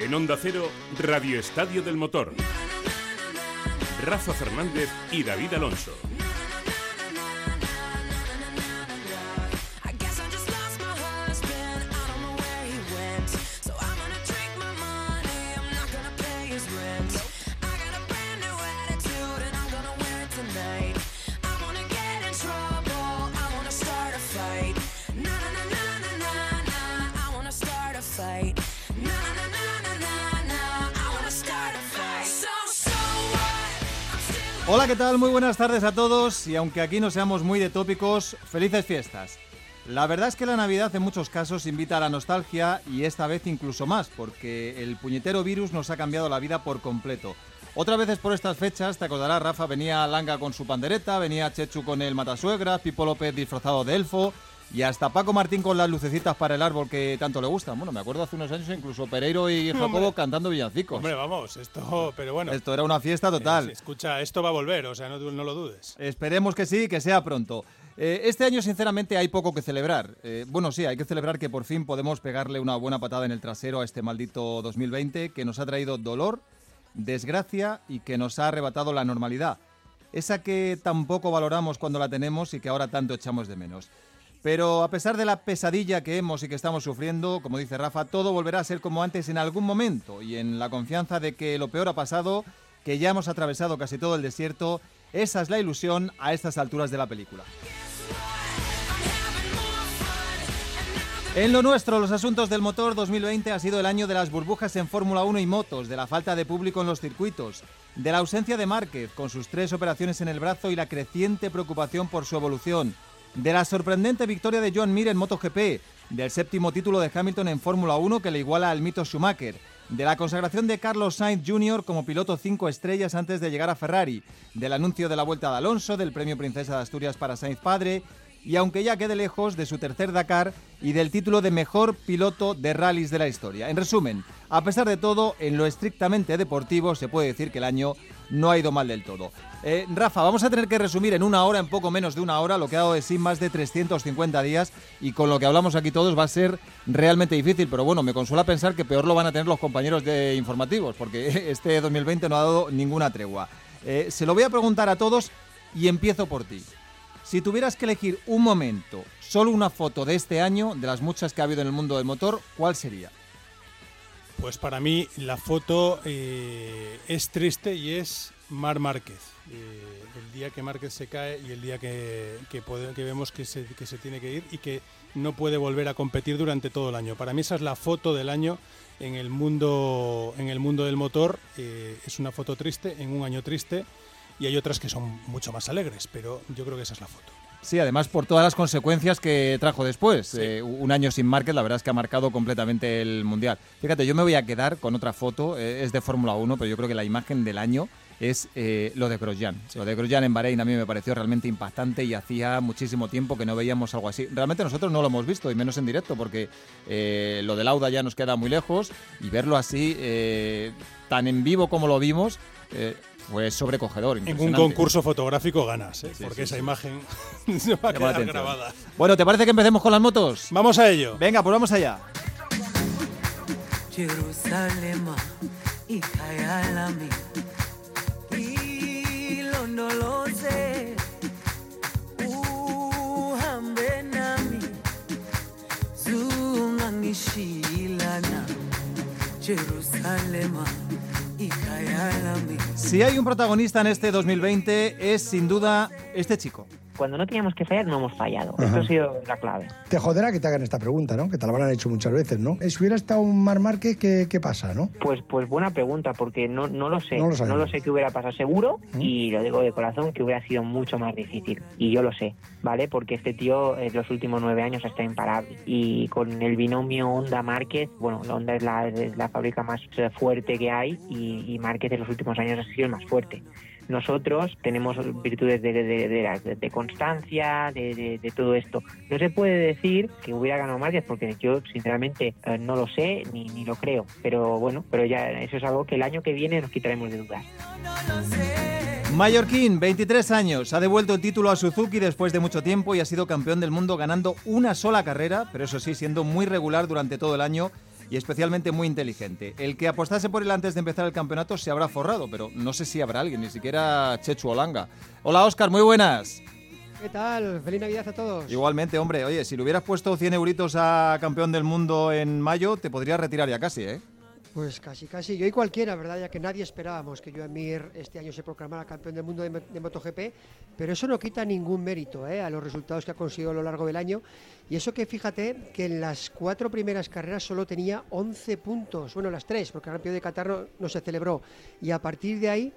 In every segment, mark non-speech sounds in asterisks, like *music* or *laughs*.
En Onda Cero, Radio Estadio del Motor. Rafa Fernández y David Alonso. Hola, ¿qué tal? Muy buenas tardes a todos y aunque aquí no seamos muy de tópicos, felices fiestas. La verdad es que la Navidad en muchos casos invita a la nostalgia y esta vez incluso más, porque el puñetero virus nos ha cambiado la vida por completo. Otras veces por estas fechas, te acordarás, Rafa, venía Langa con su pandereta, venía Chechu con el matasuegra, Pipo López disfrazado de elfo, y hasta Paco Martín con las lucecitas para el árbol que tanto le gustan. Bueno, me acuerdo hace unos años incluso Pereiro y Jacobo cantando villancicos. Hombre, vamos, esto, pero bueno. Esto era una fiesta total. Eh, escucha, esto va a volver, o sea, no, lo dudes. Esperemos que sí, que sea pronto. Eh, este año, sinceramente, hay poco que celebrar. Eh, bueno, sí, hay que celebrar que por fin podemos pegarle una buena patada en el trasero a este maldito 2020 que nos ha traído dolor, desgracia y que nos ha arrebatado la normalidad. Esa que tampoco valoramos cuando la tenemos y que ahora tanto echamos de menos. Pero a pesar de la pesadilla que hemos y que estamos sufriendo, como dice Rafa, todo volverá a ser como antes en algún momento y en la confianza de que lo peor ha pasado, que ya hemos atravesado casi todo el desierto, esa es la ilusión a estas alturas de la película. En lo nuestro, los asuntos del motor 2020 ha sido el año de las burbujas en Fórmula 1 y motos, de la falta de público en los circuitos, de la ausencia de Márquez con sus tres operaciones en el brazo y la creciente preocupación por su evolución, de la sorprendente victoria de Joan Mir en MotoGP, del séptimo título de Hamilton en Fórmula 1 que le iguala al mito Schumacher, de la consagración de Carlos Sainz Jr. como piloto cinco estrellas antes de llegar a Ferrari, del anuncio de la vuelta de Alonso, del premio Princesa de Asturias para Sainz padre y aunque ya quede lejos de su tercer Dakar y del título de mejor piloto de rallies de la historia. En resumen, a pesar de todo, en lo estrictamente deportivo se puede decir que el año no ha ido mal del todo. Eh, Rafa, vamos a tener que resumir en una hora, en poco menos de una hora, lo que ha dado de sí más de 350 días y con lo que hablamos aquí todos va a ser realmente difícil, pero bueno, me consuela pensar que peor lo van a tener los compañeros de informativos, porque *laughs* este 2020 no ha dado ninguna tregua. Eh, se lo voy a preguntar a todos y empiezo por ti. Si tuvieras que elegir un momento, solo una foto de este año, de las muchas que ha habido en el mundo del motor, ¿cuál sería? Pues para mí la foto eh, es triste y es Mar Márquez. Eh, el día que Márquez se cae y el día que, que, vemos que se, que se, tiene que ir y que no puede volver a competir durante todo el año. Para mí esa es la foto del año en el mundo, en el mundo del motor. Eh, es una foto triste, en un año triste y hay otras que son mucho más alegres, pero yo creo que esa es la foto. Sí, además por todas las consecuencias que trajo después. Eh, un año sin Márquez, la verdad es que ha marcado completamente el Mundial. Fíjate, yo me voy a quedar con otra foto, eh, es de Fórmula 1, pero yo creo que la imagen del año es eh, lo de Grosjean. Lo de Grosjean en Bahrein a mí me pareció realmente impactante y hacía muchísimo tiempo que no veíamos algo así. Realmente nosotros no lo hemos visto, y menos en directo, porque lo de Lauda ya nos queda muy lejos y verlo así, tan en vivo como lo vimos, fue sobrecogedor. En un concurso fotográfico ganas, ¿eh? porque esa imagen *laughs* se va a quedar grabada. Bueno, ¿te parece que empecemos con las motos? Vamos a ello. Venga, pues vamos allá. Jerusalema si hay un protagonista en este 2020 es sin duda este chico cuando no teníamos que fallar, no hemos fallado. Eso ha sido la clave. Te joderá que te hagan esta pregunta, ¿no? Que te la habrán hecho muchas veces, ¿no? Si hubiera estado un Mar Márquez, ¿qué, ¿qué, pasa, no? Pues, pues buena pregunta, porque no, no lo sé. No lo, sé qué hubiera pasado seguro, y lo digo de corazón, que hubiera sido mucho más difícil. Y yo lo sé, ¿vale? Porque este tío en los últimos nueve años está imparable. Y con el binomio Honda Márquez, bueno, Honda es la, es la fábrica más fuerte que hay, y, y Márquez en los últimos años ha sido el más fuerte nosotros tenemos virtudes de, constancia, de, todo esto. No se puede decir que hubiera ganado Márquez porque yo sinceramente eh, no lo sé ni, ni lo creo, pero bueno, pero ya eso es algo que el año que viene nos quitaremos de dudas. Mallorquín, 23 años, ha devuelto el título a Suzuki después de mucho tiempo y ha sido campeón del mundo ganando una sola carrera, pero eso sí, siendo muy regular durante todo el año y especialmente muy inteligente. El que apostase por él antes de empezar el campeonato se habrá forrado, pero no sé si habrá alguien, ni siquiera Chechu Olanga. Hola Oscar, muy buenas. ¿Qué tal? Feliz Navidad a todos. Igualmente, hombre. Oye, si le hubieras puesto 100 euritos a campeón del mundo en mayo, te podrías retirar ya casi, ¿eh? Pues casi, casi. Yo y cualquiera, ¿verdad? Ya que nadie esperábamos que Joan Mir este año se proclamara campeón del mundo de, MotoGP, pero eso no quita ningún mérito ¿eh? a los resultados que ha conseguido a lo largo del año. Y eso que fíjate que en las cuatro primeras carreras solo tenía 11 puntos, bueno, las tres, porque el campeón de Qatar no se celebró. Y a partir de ahí,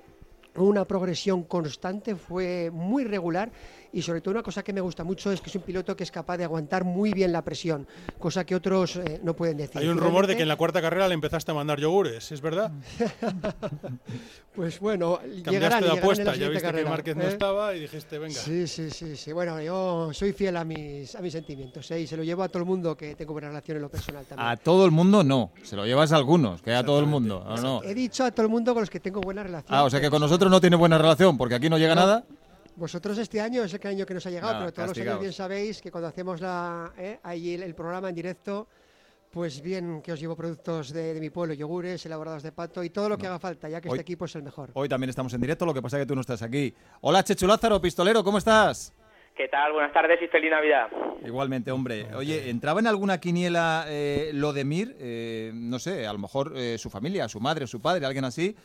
una progresión constante, fue muy regular y sobre todo una cosa que me gusta mucho es que es un piloto que es capaz de aguantar muy bien la presión, cosa que otros eh, no pueden decir. Hay un rumor de que en la cuarta carrera le empezaste a mandar yogures, ¿es verdad? *laughs* pues bueno, llegarán, de apuesta, ya viste que Márquez no ¿eh? estaba y dijiste, venga. Sí, sí, sí, sí. Bueno, yo soy fiel a mis, a mis sentimientos ¿eh? y se lo llevo a todo el mundo que tengo buena relación en lo personal también. A todo el mundo no, se lo llevas a algunos, que a todo el mundo, no? He dicho a todo el mundo con los que tengo buena relación. Ah, o sea que con nosotros no tiene buena relación, porque aquí no llega nada. Vosotros este año es el año que nos ha llegado, pero todos los años bien sabéis que cuando hacemos la, eh, ahí el, programa en directo, pues bien que os llevo productos de, mi pueblo, yogures, elaborados de pato y todo lo que haga falta, ya que este equipo es el mejor. Hoy también estamos en directo, lo que pasa es que tú no estás aquí. Hola Chechu Lázaro, pistolero, ¿cómo estás? ¿Qué tal? Buenas tardes y feliz Navidad. Igualmente, hombre. Oye, ¿entraba en alguna quiniela eh, lo de Mir? Eh, no sé, a lo mejor eh, su familia, su madre, su padre, alguien así.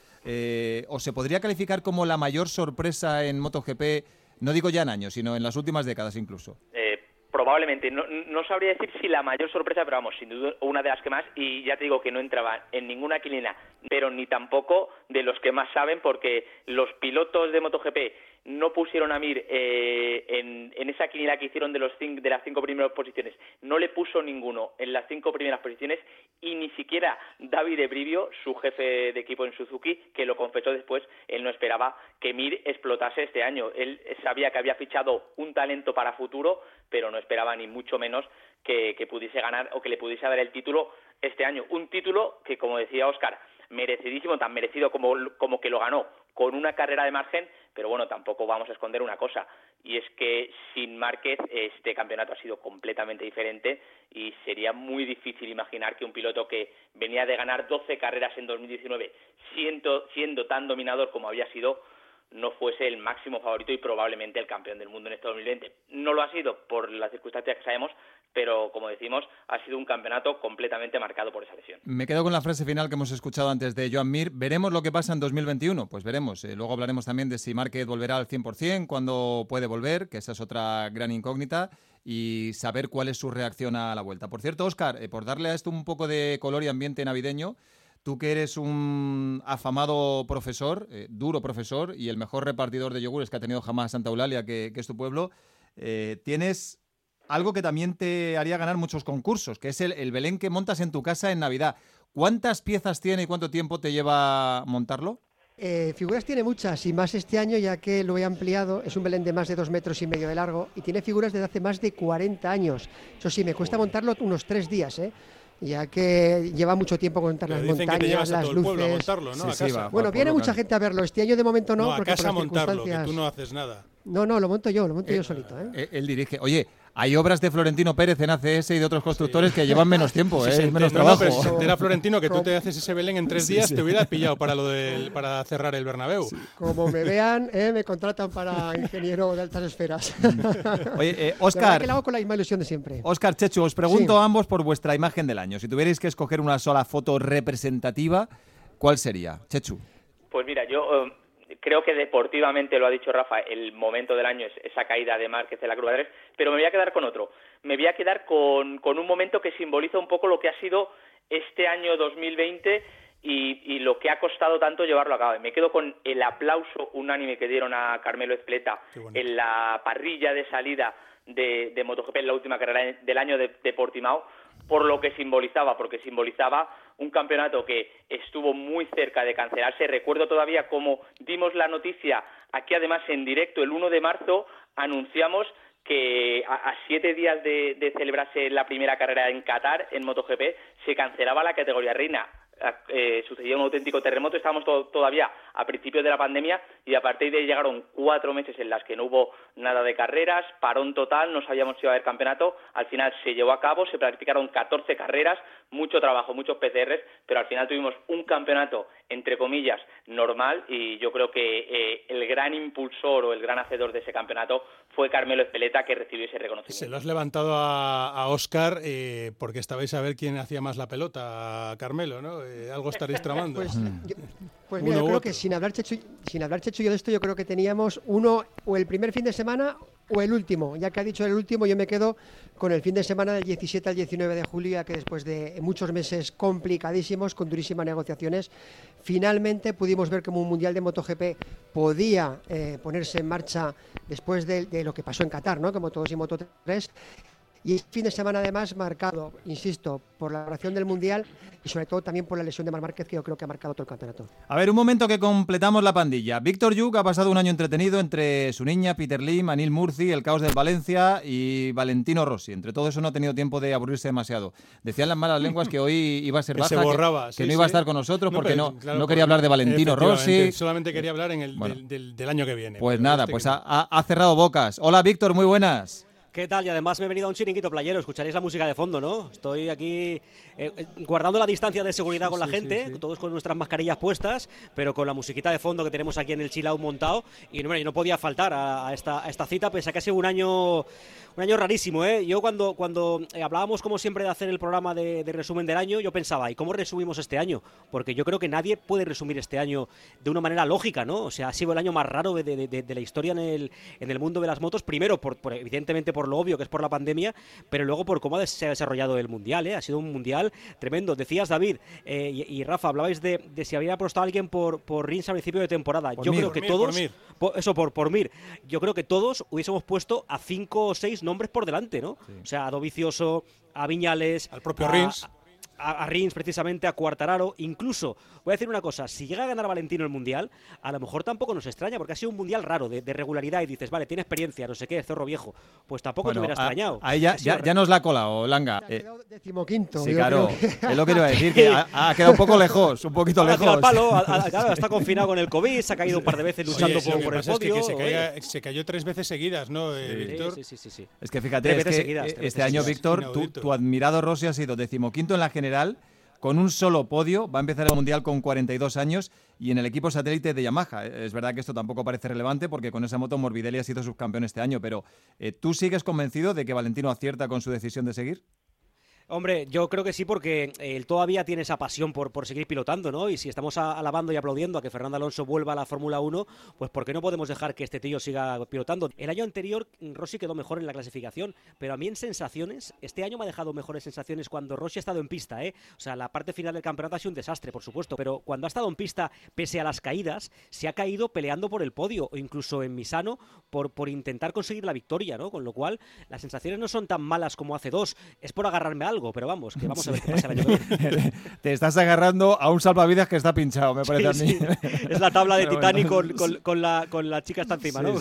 ¿O se podría calificar como la mayor sorpresa en MotoGP, no digo ya en años, sino en las últimas décadas incluso? probablemente. No, no, sabría decir si la mayor sorpresa, pero vamos, sin duda una de las que más. Y ya te digo que no entraba en ninguna quiniela, pero ni tampoco de los que más saben, porque los pilotos de MotoGP no pusieron a Mir eh, en, esa quiniela que hicieron de, los de las cinco primeras posiciones, no le puso ninguno en las cinco primeras posiciones y ni siquiera David Ebrivio, su jefe de equipo en Suzuki, que lo confesó después, él no esperaba que Mir explotase este año. Él sabía que había fichado un talento para futuro, pero no esperaba ni mucho menos que, pudiese ganar o que le pudiese dar el título este año. Un título que, como decía Oscar, merecidísimo, tan merecido como, como que lo ganó, con una carrera de margen, pero bueno, tampoco vamos a esconder una cosa, y es que sin Márquez este campeonato ha sido completamente diferente y sería muy difícil imaginar que un piloto que venía de ganar 12 carreras en 2019, siendo, siendo tan dominador como había sido, no fuese el máximo favorito y probablemente el campeón del mundo en este 2020. No lo ha sido por las circunstancias que sabemos, pero como decimos, ha sido un campeonato completamente marcado por esa lesión. Me quedo con la frase final que hemos escuchado antes de Joan Mir. ¿Veremos lo que pasa en 2021? Pues veremos. Eh, luego hablaremos también de si Márquez volverá al 100%, cuándo puede volver, que esa es otra gran incógnita, y saber cuál es su reacción a la vuelta. Por cierto, Oscar, eh, por darle a esto un poco de color y ambiente navideño, Tú que eres un afamado profesor, eh, duro profesor y el mejor repartidor de yogures que ha tenido jamás Santa Eulalia, que, es tu pueblo, tienes algo que también te haría ganar muchos concursos, que es el, Belén que montas en tu casa en Navidad. ¿Cuántas piezas tiene y cuánto tiempo te lleva montarlo? Eh, figuras tiene muchas y más este año ya que lo he ampliado. Es un Belén de más de dos metros y medio de largo y tiene figuras desde hace más de 40 años. Eso sí, me cuesta montarlo unos tres días, ¿eh? ya que lleva mucho tiempo contar las montañas, las luces. bueno, viene mucha gente a verlo. Este año de momento no, porque a casa montarlo, que tú no haces nada. No, no, lo monto yo, lo monto yo eh, solito. ¿eh? ¿eh? Él dirige. Oye, hay obras de Florentino Pérez en ACS y de otros constructores que llevan menos tiempo, *laughs* ¿eh? menos trabajo. pero si se Florentino que tú te haces ese Belén en tres días, te hubieras *laughs* pillado para lo del, para cerrar el Bernabéu. Como me vean, ¿eh? me contratan para ingeniero de altas esferas. *laughs* Oye, Oscar. que lo hago con la misma ilusión de siempre. Oscar Chechu, os pregunto a ambos por vuestra imagen del año. Si tuvierais que escoger una sola foto representativa, ¿cuál sería? Chechu. Pues mira, yo eh, creo que deportivamente, lo ha dicho Rafa, el momento del año es esa caída de Márquez de la Cruz pero me voy a quedar con otro. Me voy a quedar con, con un momento que simboliza un poco lo que ha sido este año 2020 y, y, lo que ha costado tanto llevarlo a cabo. Me quedo con el aplauso unánime que dieron a Carmelo Espleta en la parrilla de salida de, de MotoGP en la última carrera del año de, de Portimao, por lo que simbolizaba, porque simbolizaba un campeonato que estuvo muy cerca de cancelarse. Recuerdo todavía cómo dimos la noticia aquí además en directo el 1 de marzo, anunciamos que a, siete días de, celebrarse la primera carrera en Qatar, en MotoGP, se cancelaba la categoría reina. Eh, sucedió un auténtico terremoto, estábamos todavía a principios de la pandemia y a partir de ahí llegaron cuatro meses en las que no hubo nada de carreras, parón total, no sabíamos si iba a haber campeonato, al final se llevó a cabo, se practicaron 14 carreras, mucho trabajo, muchos PCRs, pero al final tuvimos un campeonato, entre comillas, normal y yo creo que eh, el gran impulsor o el gran hacedor de ese campeonato fue Carmelo Espeleta que recibió ese reconocimiento. Se lo has levantado a, Oscar eh, porque estabais a ver quién hacía más la pelota, Carmelo, ¿no? Eh, algo estaréis tramando. Pues, pues mira, yo creo que sin hablar, Chechu, sin hablar Chechu yo de esto, yo creo que teníamos uno o el primer fin de semana o el último. Ya que ha dicho el último, yo me quedo con el fin de semana del 17 al 19 de julio, ya que después de muchos meses complicadísimos, con durísimas negociaciones, finalmente pudimos ver cómo un Mundial de MotoGP podía eh, ponerse en marcha después de, de, lo que pasó en Qatar, ¿no? como todos y Moto 3, y fin de semana además marcado, insisto, por la oración del Mundial y sobre todo también por la lesión de Mar Márquez que yo creo que ha marcado todo el campeonato. A ver, un momento que completamos la pandilla. Víctor Yuk ha pasado un año entretenido entre su niña, Peter Lim, Anil Murci, el caos del Valencia y Valentino Rossi. Entre todo eso no ha tenido tiempo de aburrirse demasiado. Decían las malas lenguas que hoy iba a ser baja, que, no iba a estar con nosotros porque no, no quería hablar de Valentino Rossi. Solamente quería hablar en el, del, año que viene. Pues nada, este pues ha cerrado bocas. Hola Víctor, muy buenas. ¿Qué tal? Y además me he venido a un chiringuito playero, escucharéis la música de fondo, ¿no? Estoy aquí eh, eh, guardando la distancia de seguridad con la gente, todos con nuestras mascarillas puestas, pero con la musiquita de fondo que tenemos aquí en el chill montado. Y no, no podía faltar a, esta, a esta cita, pese a que ha sido un año un año rarísimo, ¿eh? Yo cuando, cuando eh, hablábamos, como siempre, de hacer el programa de, resumen del año, yo pensaba, ¿y cómo resumimos este año? Porque yo creo que nadie puede resumir este año de una manera lógica, ¿no? O sea, ha sido el año más raro de, la historia en el, en el mundo de las motos, primero, por, evidentemente por lo obvio que es por la pandemia, pero luego por cómo se ha desarrollado el Mundial, ¿eh? Ha sido un Mundial tremendo. Decías, David eh, y, Rafa, hablabais de, si había apostado alguien por, por Rins a principio de temporada. yo creo que todos... eso, por, por Mir. Yo creo que todos hubiésemos puesto a cinco o seis nombres por delante, ¿no? O sea, a Dovicioso, a Viñales, al propio Rins a, Rins precisamente, a Cuartararo, incluso, voy a decir una cosa, si llega a ganar Valentino el Mundial, a lo mejor tampoco nos extraña, porque ha sido un Mundial raro, de, regularidad, y dices, vale, tiene experiencia, no sé qué, zorro viejo, pues tampoco te hubiera extrañado. Ahí ya, ya, nos la ha colado, Langa. Ha quedado decimoquinto. Sí, claro, es lo que iba a decir, que ha, quedado un poco lejos, un poquito lejos. Al palo, claro, está confinado con el COVID, se ha caído un par de veces luchando por, el podio. se, cayó tres veces seguidas, ¿no, eh, Víctor? Sí, sí, sí, Es que fíjate, es que este año, Víctor, tu admirado Rossi ha sido decimoquinto en la general, con un solo podio. Va a empezar el Mundial con 42 años y en el equipo satélite de Yamaha. Es verdad que esto tampoco parece relevante porque con esa moto Morbidelli ha sido subcampeón este año, pero eh, ¿tú sigues convencido de que Valentino acierta con su decisión de seguir? Hombre, yo creo que sí, porque él todavía tiene esa pasión por, por seguir pilotando, ¿no? Y si estamos alabando y aplaudiendo a que Fernando Alonso vuelva a la Fórmula 1, pues ¿por qué no podemos dejar que este tío siga pilotando? El año anterior Rossi quedó mejor en la clasificación, pero a mí en sensaciones, este año me ha dejado mejores sensaciones cuando Rossi ha estado en pista, ¿eh? O sea, la parte final del campeonato ha sido un desastre, por supuesto, pero cuando ha estado en pista, pese a las caídas, se ha caído peleando por el podio o incluso en Misano por, por intentar conseguir la victoria, ¿no? Con lo cual, las sensaciones no son tan malas como hace dos, es por agarrarme algo, pero vamos, que vamos a ver qué pasa el año *laughs* Te estás agarrando a un salvavidas que está pinchado, me parece a mí. *laughs* Es la tabla de Titanic con, la, con la chica está encima, ¿no?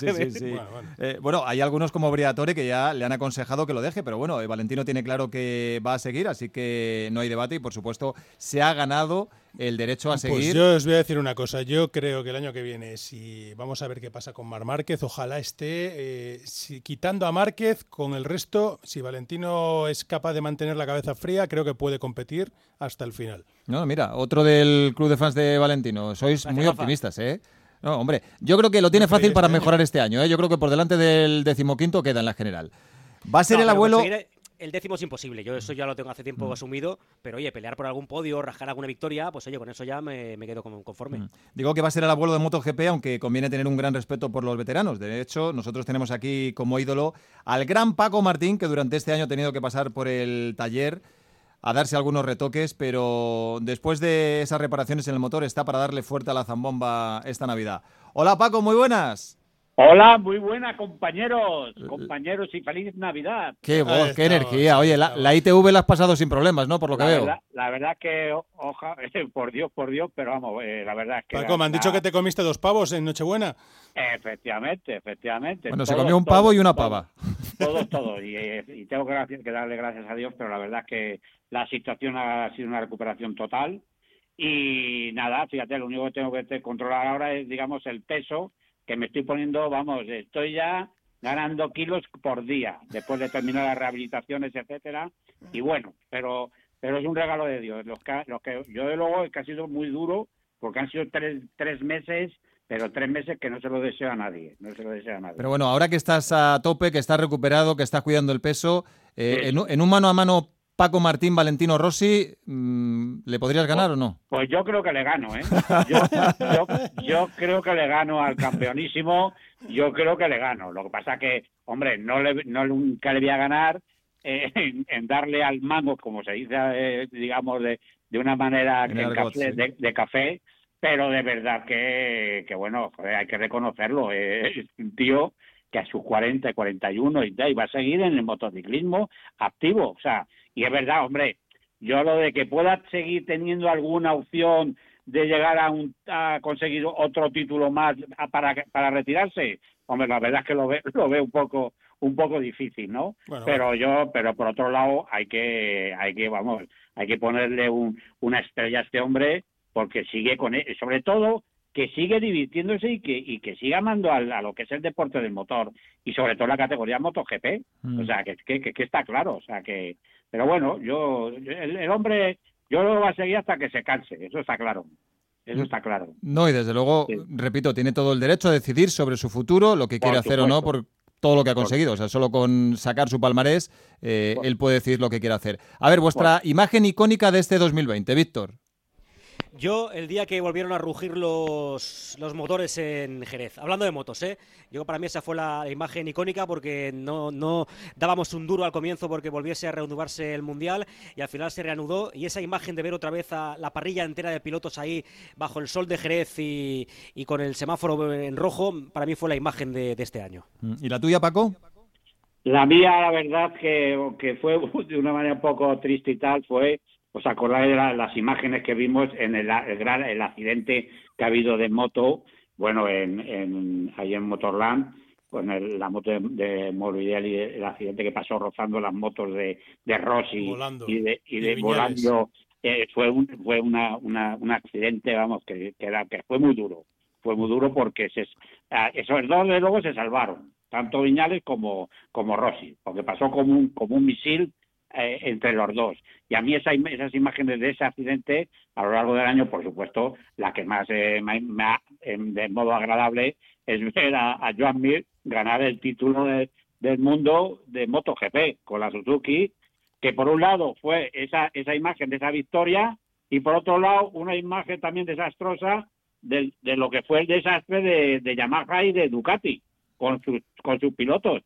Eh, bueno, hay algunos como Briatore que ya le han aconsejado que lo deje, pero bueno, eh, Valentino tiene claro que va a seguir, así que no hay debate y por supuesto se ha ganado el derecho a pues seguir. Pues yo os voy a decir una cosa. Yo creo que el año que viene, si vamos a ver qué pasa con Mar Márquez, ojalá esté eh, quitando a Márquez con el resto. Si Valentino es capaz de mantener la cabeza fría, creo que puede competir hasta el final. No, mira, otro del club de fans de Valentino. Sois muy optimistas, ¿eh? No, hombre, yo creo que lo tiene fácil para mejorar este año. ¿eh? Yo creo que por delante del decimoquinto queda en la general. Va a ser el abuelo el décimo es imposible. Yo eso ya lo tengo hace tiempo mm. asumido, pero oye, pelear por algún podio, rajar alguna victoria, pues oye, con eso ya me, quedo conforme. Mm. Digo que va a ser el abuelo de MotoGP, aunque conviene tener un gran respeto por los veteranos. De hecho, nosotros tenemos aquí como ídolo al gran Paco Martín, que durante este año ha tenido que pasar por el taller a darse algunos retoques, pero después de esas reparaciones en el motor está para darle fuerte a la zambomba esta Navidad. Hola Paco, muy buenas. Hola, muy buena, compañeros, compañeros y feliz Navidad. Qué voz, qué energía. Oye, la, ITV la has pasado sin problemas, ¿no? Por lo que veo. la verdad que, oja, *laughs* por Dios, por Dios, pero vamos, eh, la verdad es que... Paco, me han dicho que te comiste dos pavos en Nochebuena. Efectivamente, efectivamente. Bueno, se comió un pavo y una pava. Todos, *laughs* todos. Y, eh, y, tengo que, darle gracias a Dios, pero la verdad es que la situación ha sido una recuperación total Y nada, fíjate, lo único que tengo que controlar ahora es, digamos, el peso que me estoy poniendo, vamos, estoy ya ganando kilos por día después de terminar las rehabilitaciones, etcétera. Y bueno, pero pero es un regalo de Dios. Los que, los que yo de luego es que ha sido muy duro porque han sido tres, tres meses pero tres meses que no se lo deseo a nadie, no se lo deseo a nadie. Pero bueno, ahora que estás a tope, que estás recuperado, que estás cuidando el peso, eh, en, un mano a mano Paco Martín, Valentino Rossi, mm, ¿le podrías ganar o no? Pues yo creo que le gano, ¿eh? *laughs* Yo, creo que le gano al campeonísimo, yo creo que le gano. Lo que pasa que, hombre, no, le, no nunca le voy a ganar eh, en, darle al mango, como se dice, eh, digamos, de, de una manera de, café, pero de verdad que, que bueno, hay que reconocerlo. es un tío que a sus 40, 41 y, y va a seguir en el motociclismo activo. O sea, y es verdad, hombre, yo lo de que pueda seguir teniendo alguna opción de llegar a, un, a conseguir otro título más para, para retirarse, hombre, la verdad es que lo veo lo ve un poco un poco difícil, ¿no? pero yo, pero por otro lado hay que hay que vamos, hay que ponerle un, una estrella a este hombre porque sigue con él, sobre todo que sigue divirtiéndose y que, y que siga amando a, lo que es el deporte del motor y sobre todo la categoría MotoGP. O mm. sea, que, que, que, está claro. O sea, que, pero bueno, yo, el, hombre, yo lo va a seguir hasta que se canse, eso está claro. Eso está claro. No, y desde luego, repito, tiene todo el derecho a decidir sobre su futuro, lo que quiere hacer o no, por todo lo que ha conseguido. O sea, solo con sacar su palmarés, eh, él puede decir lo que quiere hacer. A ver, vuestra imagen icónica de este 2020, Víctor. Yo, el día que volvieron a rugir los, los motores en Jerez, hablando de motos, ¿eh? Yo para mí esa fue la imagen icónica porque no, no dábamos un duro al comienzo porque volviese a reanudarse el Mundial y al final se reanudó y esa imagen de ver otra vez a la parrilla entera de pilotos ahí bajo el sol de Jerez y, y con el semáforo en rojo, para mí fue la imagen de, de este año. ¿Y la tuya, Paco? La mía, la verdad, que, que fue *laughs* de una manera un poco triste y tal, fue ¿Os acordáis de las imágenes que vimos en el, gran, el accidente que ha habido de moto? Bueno, en, en, ahí en Motorland, con la moto de, de Morbidelli, el accidente que pasó rozando las motos de, de Rossi y de, y de volando. Eh, fue un, fue una, una, un accidente, vamos, que, que, era, que fue muy duro. Fue muy duro porque se, esos dos de luego se salvaron, tanto Viñales como, como Rossi, porque pasó como un, como un misil eh, entre los dos. Y a mí esa, esas imágenes de ese accidente, a lo largo del año, por supuesto, la que más eh, me, ha, de modo agradable es ver a, Joan Mir ganar el título del mundo de MotoGP con la Suzuki, que por un lado fue esa, esa imagen de esa victoria y por otro lado una imagen también desastrosa de, lo que fue el desastre de, Yamaha y de Ducati con sus, pilotos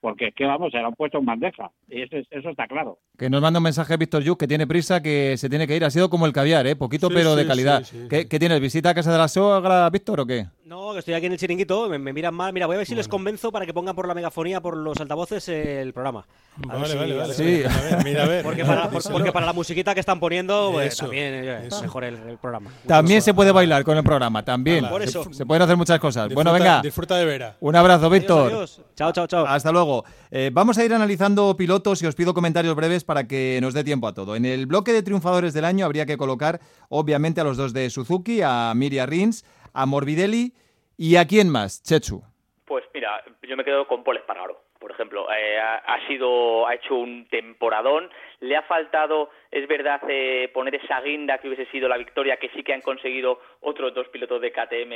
porque es que vamos, lo han puesto en bandeja, eso, eso está claro. Que nos manda un mensaje Víctor Yuk que tiene prisa, que se tiene que ir, ha sido como el caviar, ¿eh? poquito pero de calidad. ¿Qué, tienes, visita a casa de la sogra, Víctor, o qué? No, que estoy aquí en el chiringuito, me, miran mal, mira, voy a ver si les convenzo para que pongan por la megafonía, por los altavoces, el programa. vale, vale, vale, sí. mira, a ver. Porque, para, la musiquita que están poniendo, pues también eh, es mejor el, programa. También se puede bailar con el programa, también. Por eso. Se, pueden hacer muchas cosas. bueno, venga. Disfruta de vera. Un abrazo, Víctor. Chao, chao, chao. Hasta luego. Eh, vamos a ir analizando pilotos y os pido comentarios breves para que nos dé tiempo a todo. En el bloque de triunfadores del año habría que colocar, obviamente, a los dos de Suzuki, a Miria Rins, a Morbidelli y a quién más, Chechu. Pues mira, yo me quedo con Paul Espargaro por ejemplo, eh, ha, sido, ha hecho un temporadón. Le ha faltado, es verdad, eh, poner esa guinda que hubiese sido la victoria, que sí que han conseguido otros dos pilotos de KTM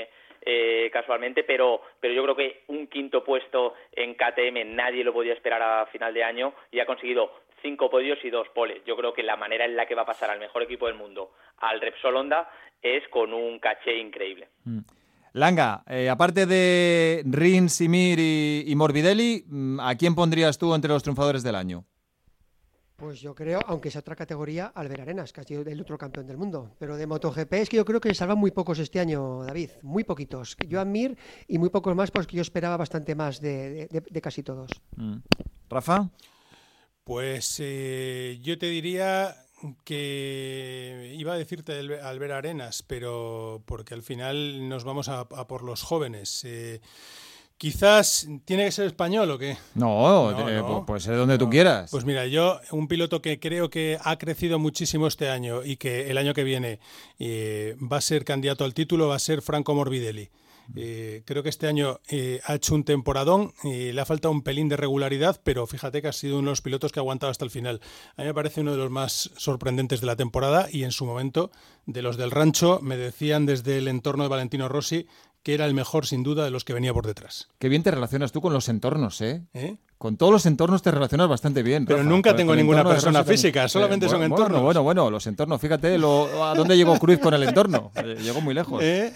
eh, casualmente, pero, pero yo creo que un quinto puesto en KTM nadie lo podía esperar a final de año y ha conseguido cinco podios y dos poles. Yo creo que la manera en la que va a pasar al mejor equipo del mundo al Repsol Honda es con un caché increíble. Mm. Langa, eh, aparte de Rins, Simir y, Morbidelli, mm, ¿a quién pondrías tú entre los triunfadores del año? Pues yo creo, aunque sea otra categoría, Albert Arenas, que ha sido el otro campeón del mundo. Pero de MotoGP es que yo creo que salvan muy pocos este año, David. Muy poquitos. Yo admiro y muy pocos más, porque yo esperaba bastante más de, casi todos. Mm. ¿Rafa? Pues eh, yo te diría que iba a decirte Albert Arenas, pero porque al final nos vamos a, por los jóvenes. Eh, Quizás tiene que ser español o qué? No, no, puede ser donde tú quieras. Pues mira, yo, un piloto que creo que ha crecido muchísimo este año y que el año que viene eh, va a ser candidato al título, va a ser Franco Morbidelli. Eh, creo que este año eh, ha hecho un temporadón, y le ha faltado un pelín de regularidad, pero fíjate que ha sido uno de los pilotos que ha aguantado hasta el final. A mí me parece uno de los más sorprendentes de la temporada y en su momento, de los del rancho, me decían desde el entorno de Valentino Rossi que era el mejor sin duda de los que venía por detrás. Qué bien te relacionas tú con los entornos, ¿eh? ¿Eh? Con todos los entornos te relacionas bastante bien. Pero nunca tengo ninguna persona física, solamente son entornos. Bueno, bueno, los entornos, fíjate a dónde llegó Cruz con el entorno. *laughs* Eh, llegó muy lejos. ¿Eh?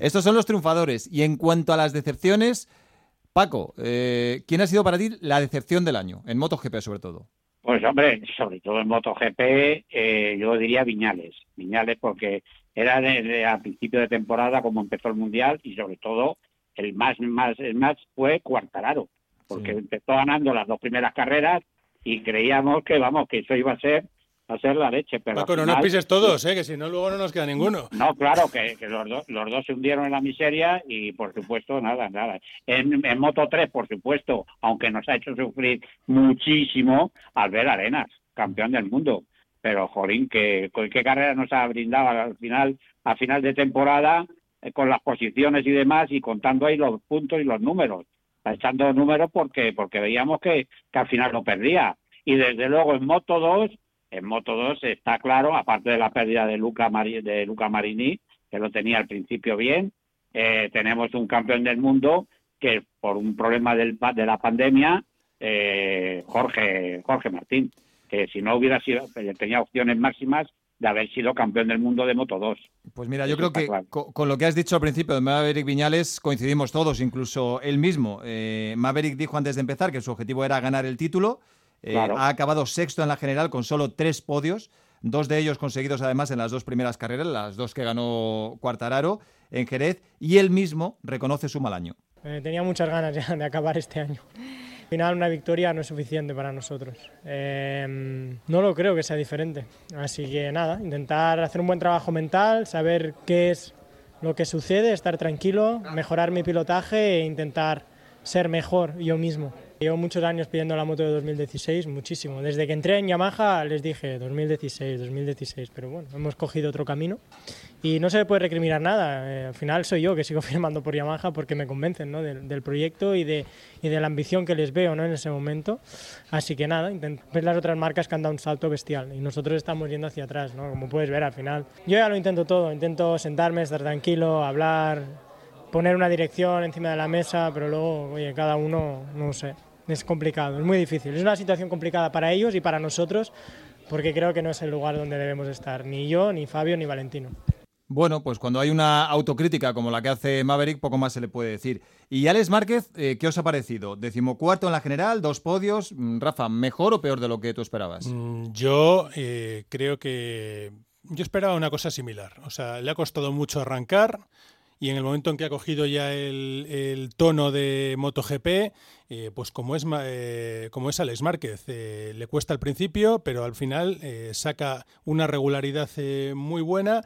estos son los triunfadores. Y en cuanto a las decepciones, Paco, ¿quién ha sido para ti la decepción del año? En MotoGP sobre todo. Pues hombre, sobre todo en MotoGP, yo diría Viñales. Viñales porque era desde a principio de temporada como empezó el mundial y sobre todo el más más el más fue Cuartararo porque empezó ganando las dos primeras carreras y creíamos que vamos que eso iba a ser a ser la leche pero no, nos pises todos eh que si no luego no nos queda ninguno. No claro que, los, dos los dos se hundieron en la miseria y por supuesto nada nada. En, en Moto 3 por supuesto aunque nos ha hecho sufrir muchísimo al ver Arenas campeón del mundo pero Jorín, ¿qué, qué carrera nos ha brindado al final, a final de temporada eh, con las posiciones y demás y contando ahí los puntos y los números, echando números porque porque veíamos que, que al final lo perdía. Y desde luego en Moto 2, en Moto 2 está claro, aparte de la pérdida de Luca, de Luca Marini, que lo tenía al principio bien, eh, tenemos un campeón del mundo que por un problema del, de la pandemia, eh, Jorge, Jorge Martín si no hubiera sido, tenía opciones máximas de haber sido campeón del mundo de Moto 2. Pues mira, yo creo que con, lo que has dicho al principio de Maverick Viñales coincidimos todos, incluso él mismo. Eh, Maverick dijo antes de empezar que su objetivo era ganar el título. Eh, ha acabado sexto en la general con solo tres podios, dos de ellos conseguidos además en las dos primeras carreras, las dos que ganó Cuartararo en Jerez, y él mismo reconoce su mal año. Eh, tenía muchas ganas ya de acabar este año. Al final una victoria no es suficiente para nosotros. Em, no lo creo que sea diferente. Así que nada, intentar hacer un buen trabajo mental, saber qué es lo que sucede, estar tranquilo, mejorar mi pilotaje e intentar ser mejor yo mismo. Llevo muchos años pidiendo la moto de 2016, muchísimo. Desde que entré en Yamaha les dije 2016, 2016, pero bueno, hemos cogido otro camino y no se le puede recriminar nada. Eh, al final soy yo que sigo *laughs* firmando por Yamaha porque me convencen ¿no? del, proyecto y de, y de la ambición que les veo ¿no? en ese momento. Así que nada, ver las otras marcas que han dado un salto bestial y nosotros estamos yendo hacia atrás, ¿no? como puedes ver al final. Yo ya lo intento todo, intento sentarme, estar tranquilo, hablar, poner una dirección encima de la mesa, pero luego, oye, cada uno, no sé, es complicado, es muy difícil. Es una situación complicada para ellos y para nosotros, porque creo que no es el lugar donde debemos estar, ni yo, ni Fabio, ni Valentino. Bueno, pues cuando hay una autocrítica como la que hace Maverick, poco más se le puede decir. Y Alex Márquez, eh, ¿qué os ha parecido? Decimocuarto en la general, dos podios. Mm, Rafa, ¿mejor o peor de lo que tú esperabas? Mm, yo eh, creo que yo esperaba una cosa similar. O sea, le ha costado mucho arrancar y en el momento en que ha cogido ya el, tono de MotoGP, eh, pues como es, eh, como es Alex Márquez, eh, le cuesta al principio, pero al final saca una regularidad muy buena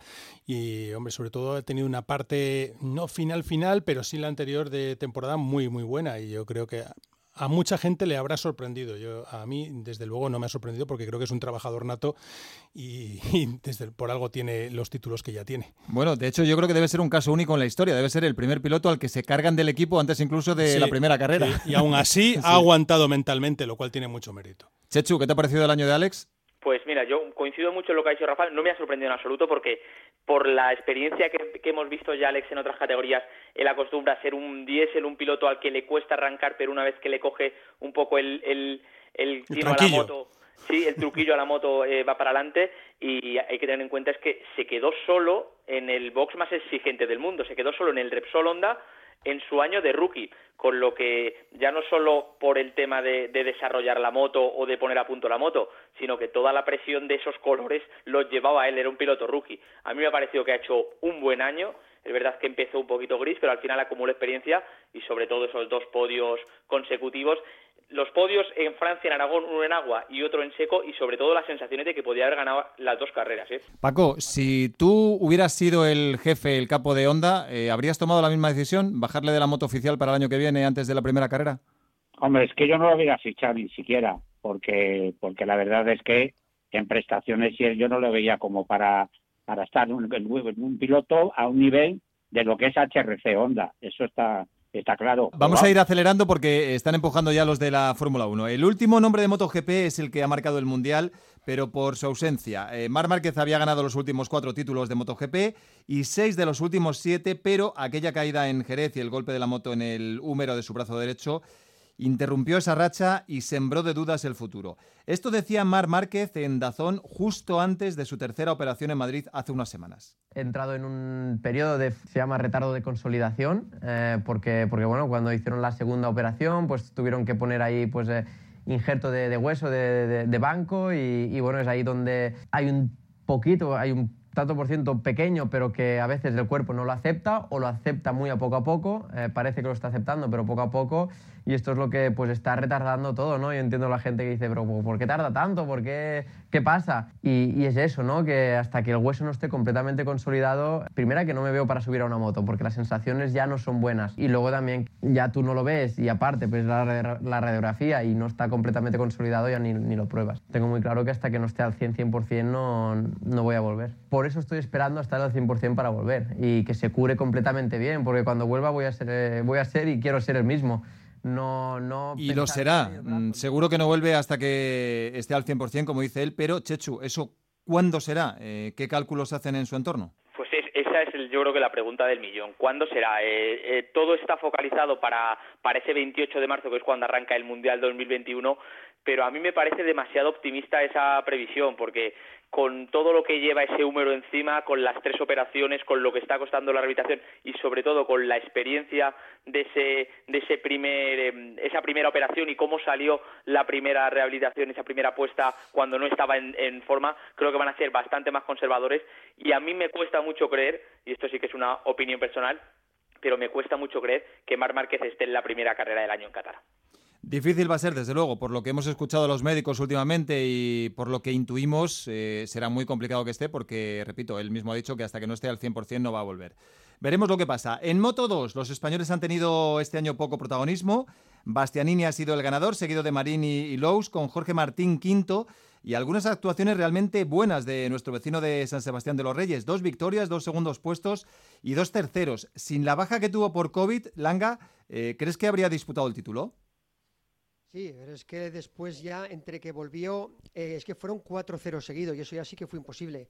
y, hombre, sobre todo ha tenido una parte, no final final, pero sí la anterior de temporada muy, muy buena y yo creo que a mucha gente le habrá sorprendido. Yo, a mí, desde luego, no me ha sorprendido porque creo que es un trabajador nato *laughs* y, desde, por algo tiene los títulos que ya tiene. Bueno, de hecho, yo creo que debe ser un caso único en la historia. Debe ser el primer piloto al que se cargan del equipo antes incluso de la primera carrera. y aún así *laughs* ha aguantado mentalmente, lo cual tiene mucho mérito. Chechu, ¿qué te ha parecido el año de Alex? Pues mira, yo coincido mucho en lo que ha dicho Rafael, no me ha sorprendido en absoluto porque por la experiencia que, hemos visto ya Alex en otras categorías, él acostumbra a ser un diésel, un piloto al que le cuesta arrancar, pero una vez que le coge un poco el, el, el tiro a la moto, sí, el truquillo a la moto eh, va para adelante. Y hay que tener en cuenta es que se quedó solo en el box más exigente del mundo, se quedó solo en el Repsol Honda en su año de rookie, con lo que ya no solo por el tema de, desarrollar la moto o de poner a punto la moto, sino que toda la presión de esos colores los llevaba a él, era un piloto rookie. A mí me ha parecido que ha hecho un buen año, es verdad que empezó un poquito gris, pero al final acumuló experiencia y sobre todo esos dos podios consecutivos los podios en Francia, en Aragón, uno en agua y otro en seco, y sobre todo las sensaciones de que podía haber ganado las dos carreras. ¿eh? Paco, si tú hubieras sido el jefe, el capo de Honda, eh, ¿habrías tomado la misma decisión? ¿Bajarle de la moto oficial para el año que viene antes de la primera carrera? Hombre, es que yo no lo hubiera fichado ni siquiera, porque, porque la verdad es que en prestaciones yo no lo veía como para, para estar un, un piloto a un nivel de lo que es HRC Honda. Eso está, Está claro. Vamos a ir acelerando porque están empujando ya los de la Fórmula 1. El último nombre de MotoGP es el que ha marcado el Mundial, pero por su ausencia. Eh, Mar Márquez había ganado los últimos cuatro títulos de MotoGP y seis de los últimos siete, pero aquella caída en Jerez y el golpe de la moto en el húmero de su brazo derecho interrumpió esa racha y sembró de dudas el futuro. Esto decía Mar Márquez en Dazón justo antes de su tercera operación en Madrid hace unas semanas. He entrado en un periodo de, se llama retardo de consolidación, eh, porque, porque bueno, cuando hicieron la segunda operación, pues tuvieron que poner ahí pues, eh, injerto de, hueso de, banco y, bueno, es ahí donde hay un poquito, hay un tanto por ciento pequeño, pero que a veces el cuerpo no lo acepta o lo acepta muy a poco a poco. Eh, parece que lo está aceptando, pero poco a poco. Y esto es lo que pues está retardando todo, ¿no? Yo entiendo a la gente que dice, pero ¿por qué tarda tanto? ¿Por qué? ¿Qué pasa? Y, es eso, ¿no? Que hasta que el hueso no esté completamente consolidado, primera que no me veo para subir a una moto, porque las sensaciones ya no son buenas. Y luego también ya tú no lo ves y aparte pues la, la radiografía y no está completamente consolidado ya ni, ni, lo pruebas. Tengo muy claro que hasta que no esté al 100, 100% no, no voy a volver. Por eso estoy esperando estar al 100% para volver y que se cure completamente bien, porque cuando vuelva voy a ser, eh, voy a ser y quiero ser el mismo no, no y lo será. Mm, seguro que no vuelve hasta que esté al 100%, como dice él, pero Chechu, ¿eso cuándo será? Eh, ¿Qué cálculos hacen en su entorno? Pues esa es el, yo creo que la pregunta del millón. ¿Cuándo será? Eh, eh, todo está focalizado para, para ese 28 de marzo, que es cuando arranca el Mundial 2021, pero a mí me parece demasiado optimista esa previsión, porque con todo lo que lleva ese húmero encima, con las tres operaciones, con lo que está costando la rehabilitación y sobre todo con la experiencia de ese, de ese primer, em, esa primera operación y cómo salió la primera rehabilitación, esa primera apuesta cuando no estaba en, forma, creo que van a ser bastante más conservadores y a mí me cuesta mucho creer, y esto sí que es una opinión personal, pero me cuesta mucho creer que Mar Márquez esté en la primera carrera del año en Qatar. Difícil va a ser, desde luego, por lo que hemos escuchado a los médicos últimamente y por lo que intuimos, eh, será muy complicado que esté porque, repito, él mismo ha dicho que hasta que no esté al 100% no va a volver. Veremos lo que pasa. En Moto 2, los españoles han tenido este año poco protagonismo. Bastianini ha sido el ganador, seguido de Marini y Lous, con Jorge Martín quinto y algunas actuaciones realmente buenas de nuestro vecino de San Sebastián de los Reyes. Dos victorias, dos segundos puestos y dos terceros. Sin la baja que tuvo por COVID, Langa, eh, ¿crees que habría disputado el título? Sí, pero es que después ya, entre que volvió, eh, es que fueron 4-0 seguidos y eso ya sí que fue imposible.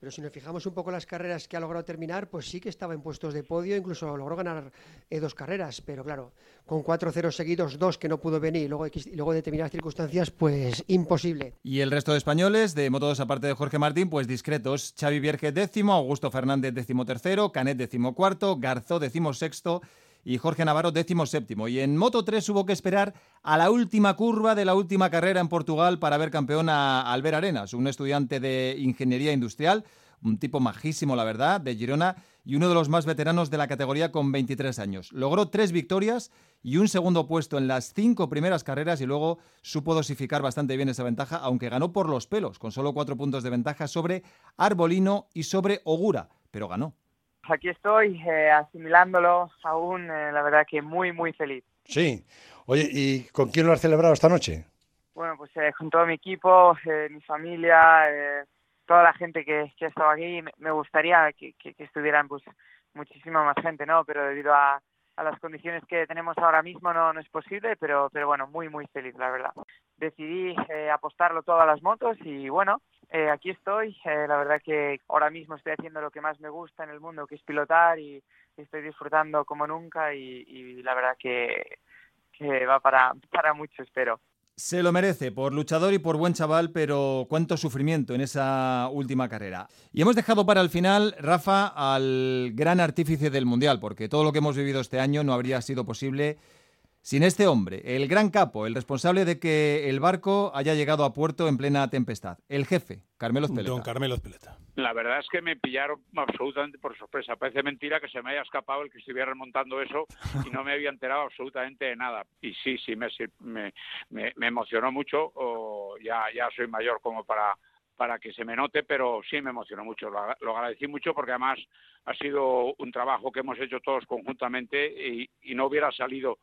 Pero si nos fijamos un poco las carreras que ha logrado terminar, pues sí que estaba en puestos de podio, incluso logró ganar eh, dos carreras. Pero claro, con 4-0 seguidos, dos que no pudo venir y luego, y determinadas circunstancias, pues imposible. Y el resto de españoles, de moto aparte de Jorge Martín, pues discretos. Xavi Vierge décimo, Augusto Fernández décimo tercero, Canet décimo cuarto, Garzó décimo sexto y Jorge Navarro décimo séptimo. Y en Moto 3 hubo que esperar a la última curva de la última carrera en Portugal para ver campeón a Albert Arenas, un estudiante de ingeniería industrial, un tipo majísimo, la verdad, de Girona y uno de los más veteranos de la categoría con 23 años. Logró tres victorias y un segundo puesto en las cinco primeras carreras y luego supo dosificar bastante bien esa ventaja, aunque ganó por los pelos, con solo cuatro puntos de ventaja sobre Arbolino y sobre Ogura, pero ganó aquí estoy eh, asimilándolo aún, eh, la verdad que muy, muy feliz. Sí. Oye, ¿y con quién lo has celebrado esta noche? Bueno, pues eh, con todo mi equipo, mi familia, toda la gente que, que, ha estado aquí. Me gustaría que, que, estuvieran pues muchísima más gente, ¿no? Pero debido a, a las condiciones que tenemos ahora mismo no, no es posible, pero, pero bueno, muy, muy feliz, la verdad. Decidí apostarlo todo a las motos y bueno, eh, aquí estoy, eh, la verdad que ahora mismo estoy haciendo lo que más me gusta en el mundo, que es pilotar y, estoy disfrutando como nunca y, la verdad que, va para, para mucho, espero. Se lo merece por luchador y por buen chaval, pero cuánto sufrimiento en esa última carrera. Y hemos dejado para el final, Rafa, al gran artífice del Mundial, porque todo lo que hemos vivido este año no habría sido posible sin este hombre, el gran capo, el responsable de que el barco haya llegado a puerto en plena tempestad, el jefe, Carmelo Peleta. Don Carmelo Peleta. La verdad es que me pillaron absolutamente por sorpresa. Parece mentira que se me haya escapado el que estuviera remontando eso y no me había enterado absolutamente de nada. Y sí, sí, me, me, me, emocionó mucho. ya, ya soy mayor como para para que se me note, pero sí me emocionó mucho. Lo, lo, agradecí mucho porque además ha sido un trabajo que hemos hecho todos conjuntamente y, y no hubiera salido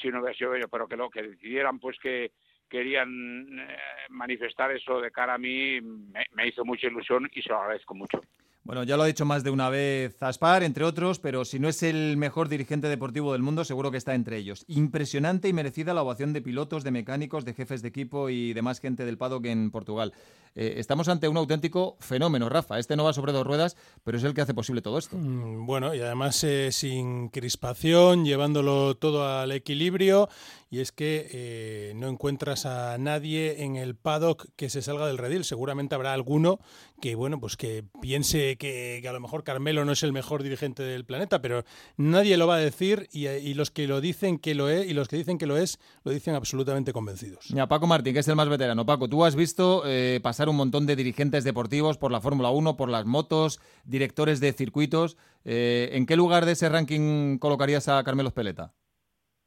si no hubiera sido ello, pero que lo que decidieran pues que querían eh, manifestar eso de cara a mí me, me hizo mucha ilusión y se lo agradezco mucho. Bueno, ya lo ha dicho más de una vez Aspar, entre otros, pero si no es el mejor dirigente deportivo del mundo, seguro que está entre ellos. Impresionante y merecida la ovación de pilotos, de mecánicos, de jefes de equipo y demás gente del paddock en Portugal. Eh, estamos ante un auténtico fenómeno, Rafa. Este no va sobre dos ruedas, pero es el que hace posible todo esto. Mm, bueno, y además eh, sin crispación, llevándolo todo al equilibrio. Y es que eh, no encuentras a nadie en el paddock que se salga del redil. Seguramente habrá alguno que, bueno, pues que piense que, a lo mejor Carmelo no es el mejor dirigente del planeta, pero nadie lo va a decir y, los que lo dicen que lo es y los que dicen que lo es, lo dicen absolutamente convencidos. Ya, Paco Martín, que es el más veterano. Paco, tú has visto eh, pasar un montón de dirigentes deportivos por la Fórmula 1, por las motos, directores de circuitos. Eh, ¿En qué lugar de ese ranking colocarías a Carmelo Peleta?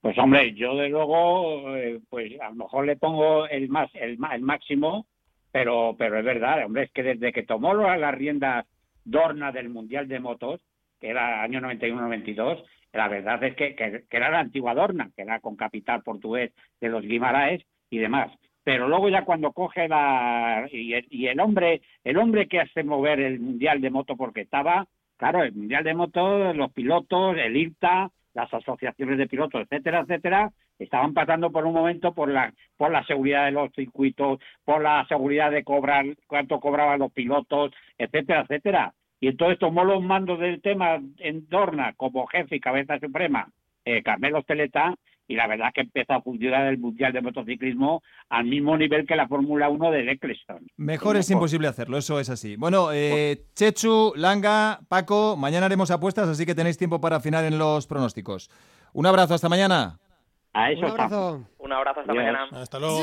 Pues hombre, yo de luego, eh, pues a lo mejor le pongo el más, el, el máximo, pero, pero es verdad, hombre, es que desde que tomó las riendas Dorna del Mundial de Motos, que era año 91-92, la verdad es que, que, era la antigua Dorna, que era con capital portugués de los Guimaraes y demás. Pero luego ya cuando coge la y el, y el hombre, el hombre que hace mover el Mundial de Moto porque estaba, claro, el Mundial de Moto, los pilotos, el IRTA, las asociaciones de pilotos, etcétera, etcétera, estaban pasando por un momento por la por la seguridad de los circuitos, por la seguridad de cobrar cuánto cobraban los pilotos, etcétera, etcétera. Y entonces tomó los mandos del tema en Dorna como jefe y cabeza suprema eh, Carmelo Teleta y la verdad que empezó a funcionar el Mundial de Motociclismo al mismo nivel que la Fórmula 1 de Eccleston. Mejor es imposible hacerlo, eso es así. Bueno, eh, Chechu, Langa, Paco, mañana haremos apuestas, así que tenéis tiempo para afinar en los pronósticos. Un abrazo, hasta mañana. A eso Un abrazo. Un abrazo, hasta mañana. Hasta luego.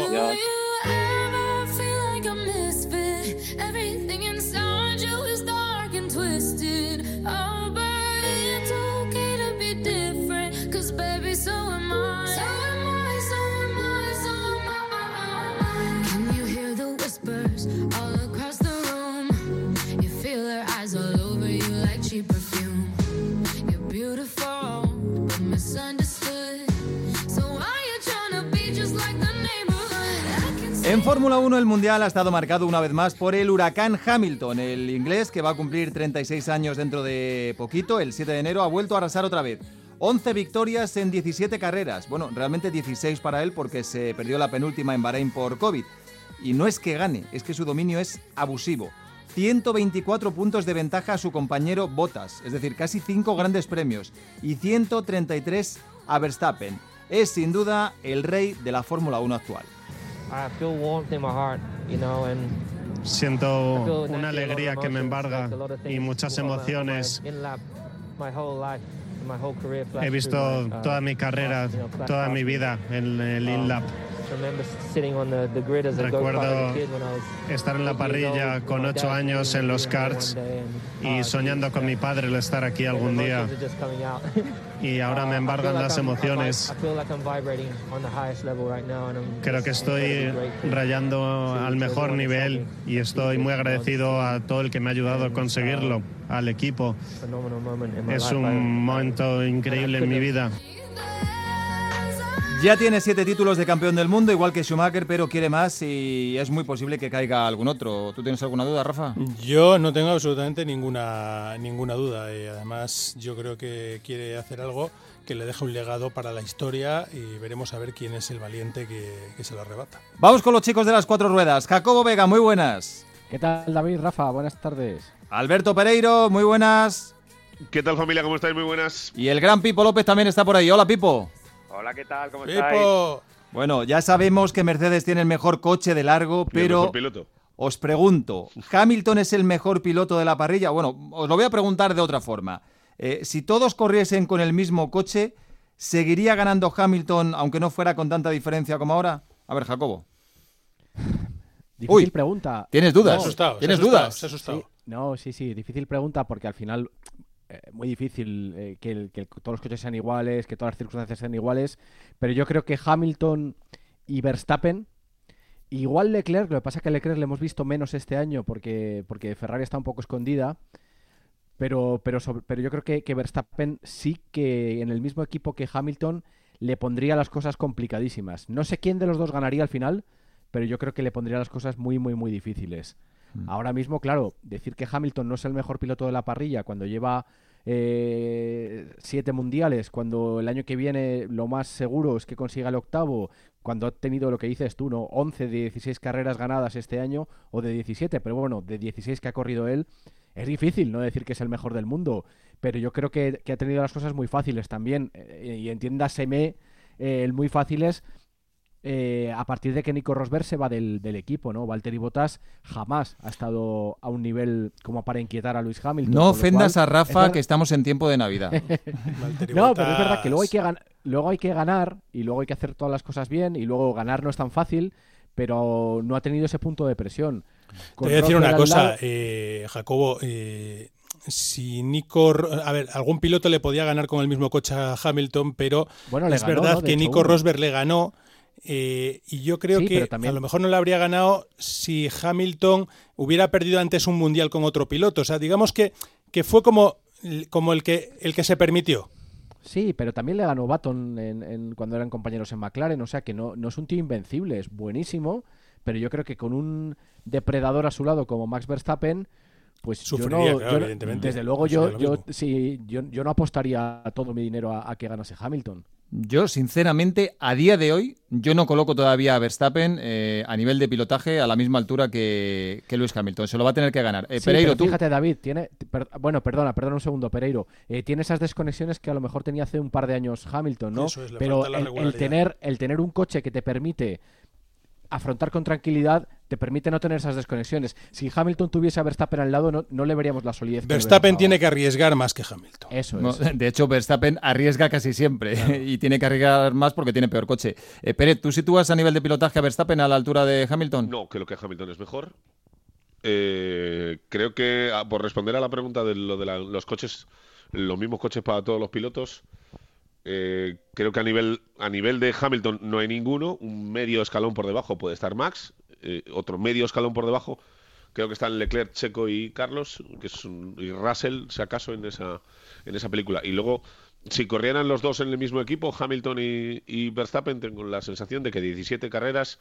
En Fórmula 1 el Mundial ha estado marcado una vez más por el huracán Hamilton, el inglés que va a cumplir 36 años dentro de poquito, el 7 de enero, ha vuelto a arrasar otra vez. 11 victorias en 17 carreras. Bueno, realmente 16 para él porque se perdió la penúltima en Bahrein por COVID. Y no es que gane, es que su dominio es abusivo. 124 puntos de ventaja a su compañero Bottas, es decir, casi 5 grandes premios, y 133 a Verstappen. Es sin duda el rey de la Fórmula 1 actual. Siento una alegría que me embarga y muchas emociones. He visto toda mi carrera, toda mi vida en el InLab. Recuerdo estar en la parrilla con ocho años en los karts y soñando con mi padre el estar aquí algún día. *laughs* Y ahora me embargan las emociones. Creo que estoy rayando al mejor nivel y estoy muy agradecido a todo el que me ha ayudado a conseguirlo, al equipo. Es un momento increíble en mi vida. Ya tiene siete títulos de campeón del mundo, igual que Schumacher, pero quiere más y es muy posible que caiga algún otro. ¿Tú tienes alguna duda, Rafa? Yo no tengo absolutamente ninguna, ninguna duda. Y además, yo creo que quiere hacer algo que le deje un legado para la historia y veremos a ver quién es el valiente que, que se lo arrebata. Vamos con los chicos de las cuatro ruedas. Jacobo Vega, muy buenas. ¿Qué tal, David? Rafa, buenas tardes. Alberto Pereiro, muy buenas. ¿Qué tal, familia? ¿Cómo estáis? Muy buenas. Y el gran Pipo López también está por ahí. Hola, Pipo. Hola, ¿qué tal? ¿Cómo estáis? Bueno, ya sabemos que Mercedes tiene el mejor coche de largo, pero os pregunto, ¿Hamilton es el mejor piloto de la parrilla? Bueno, os lo voy a preguntar de otra forma. Eh, si todos corriesen con el mismo coche, ¿seguiría ganando Hamilton aunque no fuera con tanta diferencia como ahora? A ver, Jacobo. Difícil pregunta. ¿Tienes dudas? ¿Tienes dudas? no, sí, sí, difícil pregunta porque al final eh, muy difícil eh, que, todos los coches sean iguales, que todas las circunstancias sean iguales, pero yo creo que Hamilton y Verstappen, igual Leclerc, lo que pasa es que Leclerc le hemos visto menos este año porque, porque Ferrari está un poco escondida, pero, pero, pero yo creo que, que Verstappen sí que en el mismo equipo que Hamilton le pondría las cosas complicadísimas. No sé quién de los dos ganaría al final, pero yo creo que le pondría las cosas muy, muy, muy difíciles. Mm. Ahora mismo, claro, decir que Hamilton no es el mejor piloto de la parrilla cuando lleva eh, siete mundiales, cuando el año que viene lo más seguro es que consiga el octavo, cuando ha tenido lo que dices tú, ¿no? 11 de 16 carreras ganadas este año o de 17, pero bueno, de 16 que ha corrido él, es difícil no decir que es el mejor del mundo, pero yo creo que, ha tenido las cosas muy fáciles también, eh, y entiéndaseme eh, el muy fáciles eh, a partir de que Nico Rosberg se va del, equipo, ¿no? Valtteri Bottas jamás ha estado a un nivel como para inquietar a Luis Hamilton. No ofendas a Rafa, que estamos en tiempo de Navidad. *laughs* no, pero es verdad que luego hay que, luego hay que ganar y luego hay que hacer todas las cosas bien y luego ganar no es tan fácil, pero no ha tenido ese punto de presión. Te voy a decir una cosa, eh, Jacobo. Eh, si Nico, a ver, algún piloto le podía ganar con el mismo coche a Hamilton, pero es verdad que Nico Rosberg le ganó eh, y yo creo que a lo mejor no le habría ganado si Hamilton hubiera perdido antes un mundial con otro piloto. O sea, digamos que, que fue como, como el, que, el que se permitió. Sí, pero también le ganó Baton en, cuando eran compañeros en McLaren. O sea que no, no es un tío invencible, es buenísimo. Pero yo creo que con un depredador a su lado como Max Verstappen, pues Sufriría, yo no, evidentemente. desde luego yo, yo, sí, yo, yo, no apostaría todo mi dinero a que ganase Hamilton. Yo, sinceramente, a día de hoy, yo no coloco todavía a Verstappen eh, a nivel de pilotaje a la misma altura que, que Luis Hamilton. Se lo va a tener que ganar. Eh, Pereiro, tú... Fíjate, David, tiene. bueno, perdona, perdona un segundo, Pereiro. Eh, tiene esas desconexiones que a lo mejor tenía hace un par de años Hamilton, ¿no? Pero el, tener, el tener un coche que te permite afrontar con tranquilidad te permite no tener esas desconexiones. Si Hamilton tuviese a Verstappen al lado, no, le veríamos la solidez. Verstappen tiene que arriesgar más que Hamilton. Eso es. de hecho, Verstappen arriesga casi siempre *laughs* y tiene que arriesgar más porque tiene peor coche. Eh, Pérez, ¿tú sitúas a nivel de pilotaje a Verstappen a la altura de Hamilton? No, creo que Hamilton es mejor. Eh, creo que, ah, por responder a la pregunta de lo de los coches, los mismos coches para todos los pilotos, eh, creo que a nivel, a nivel de Hamilton no hay ninguno. Un medio escalón por debajo puede estar Max. Eh, otro medio escalón por debajo. Creo que están Leclerc, Checo y Carlos, que es y Russell, si acaso, en esa, en esa película. Y luego, si corrieran los dos en el mismo equipo, Hamilton y, Verstappen, tengo la sensación de que 17 carreras,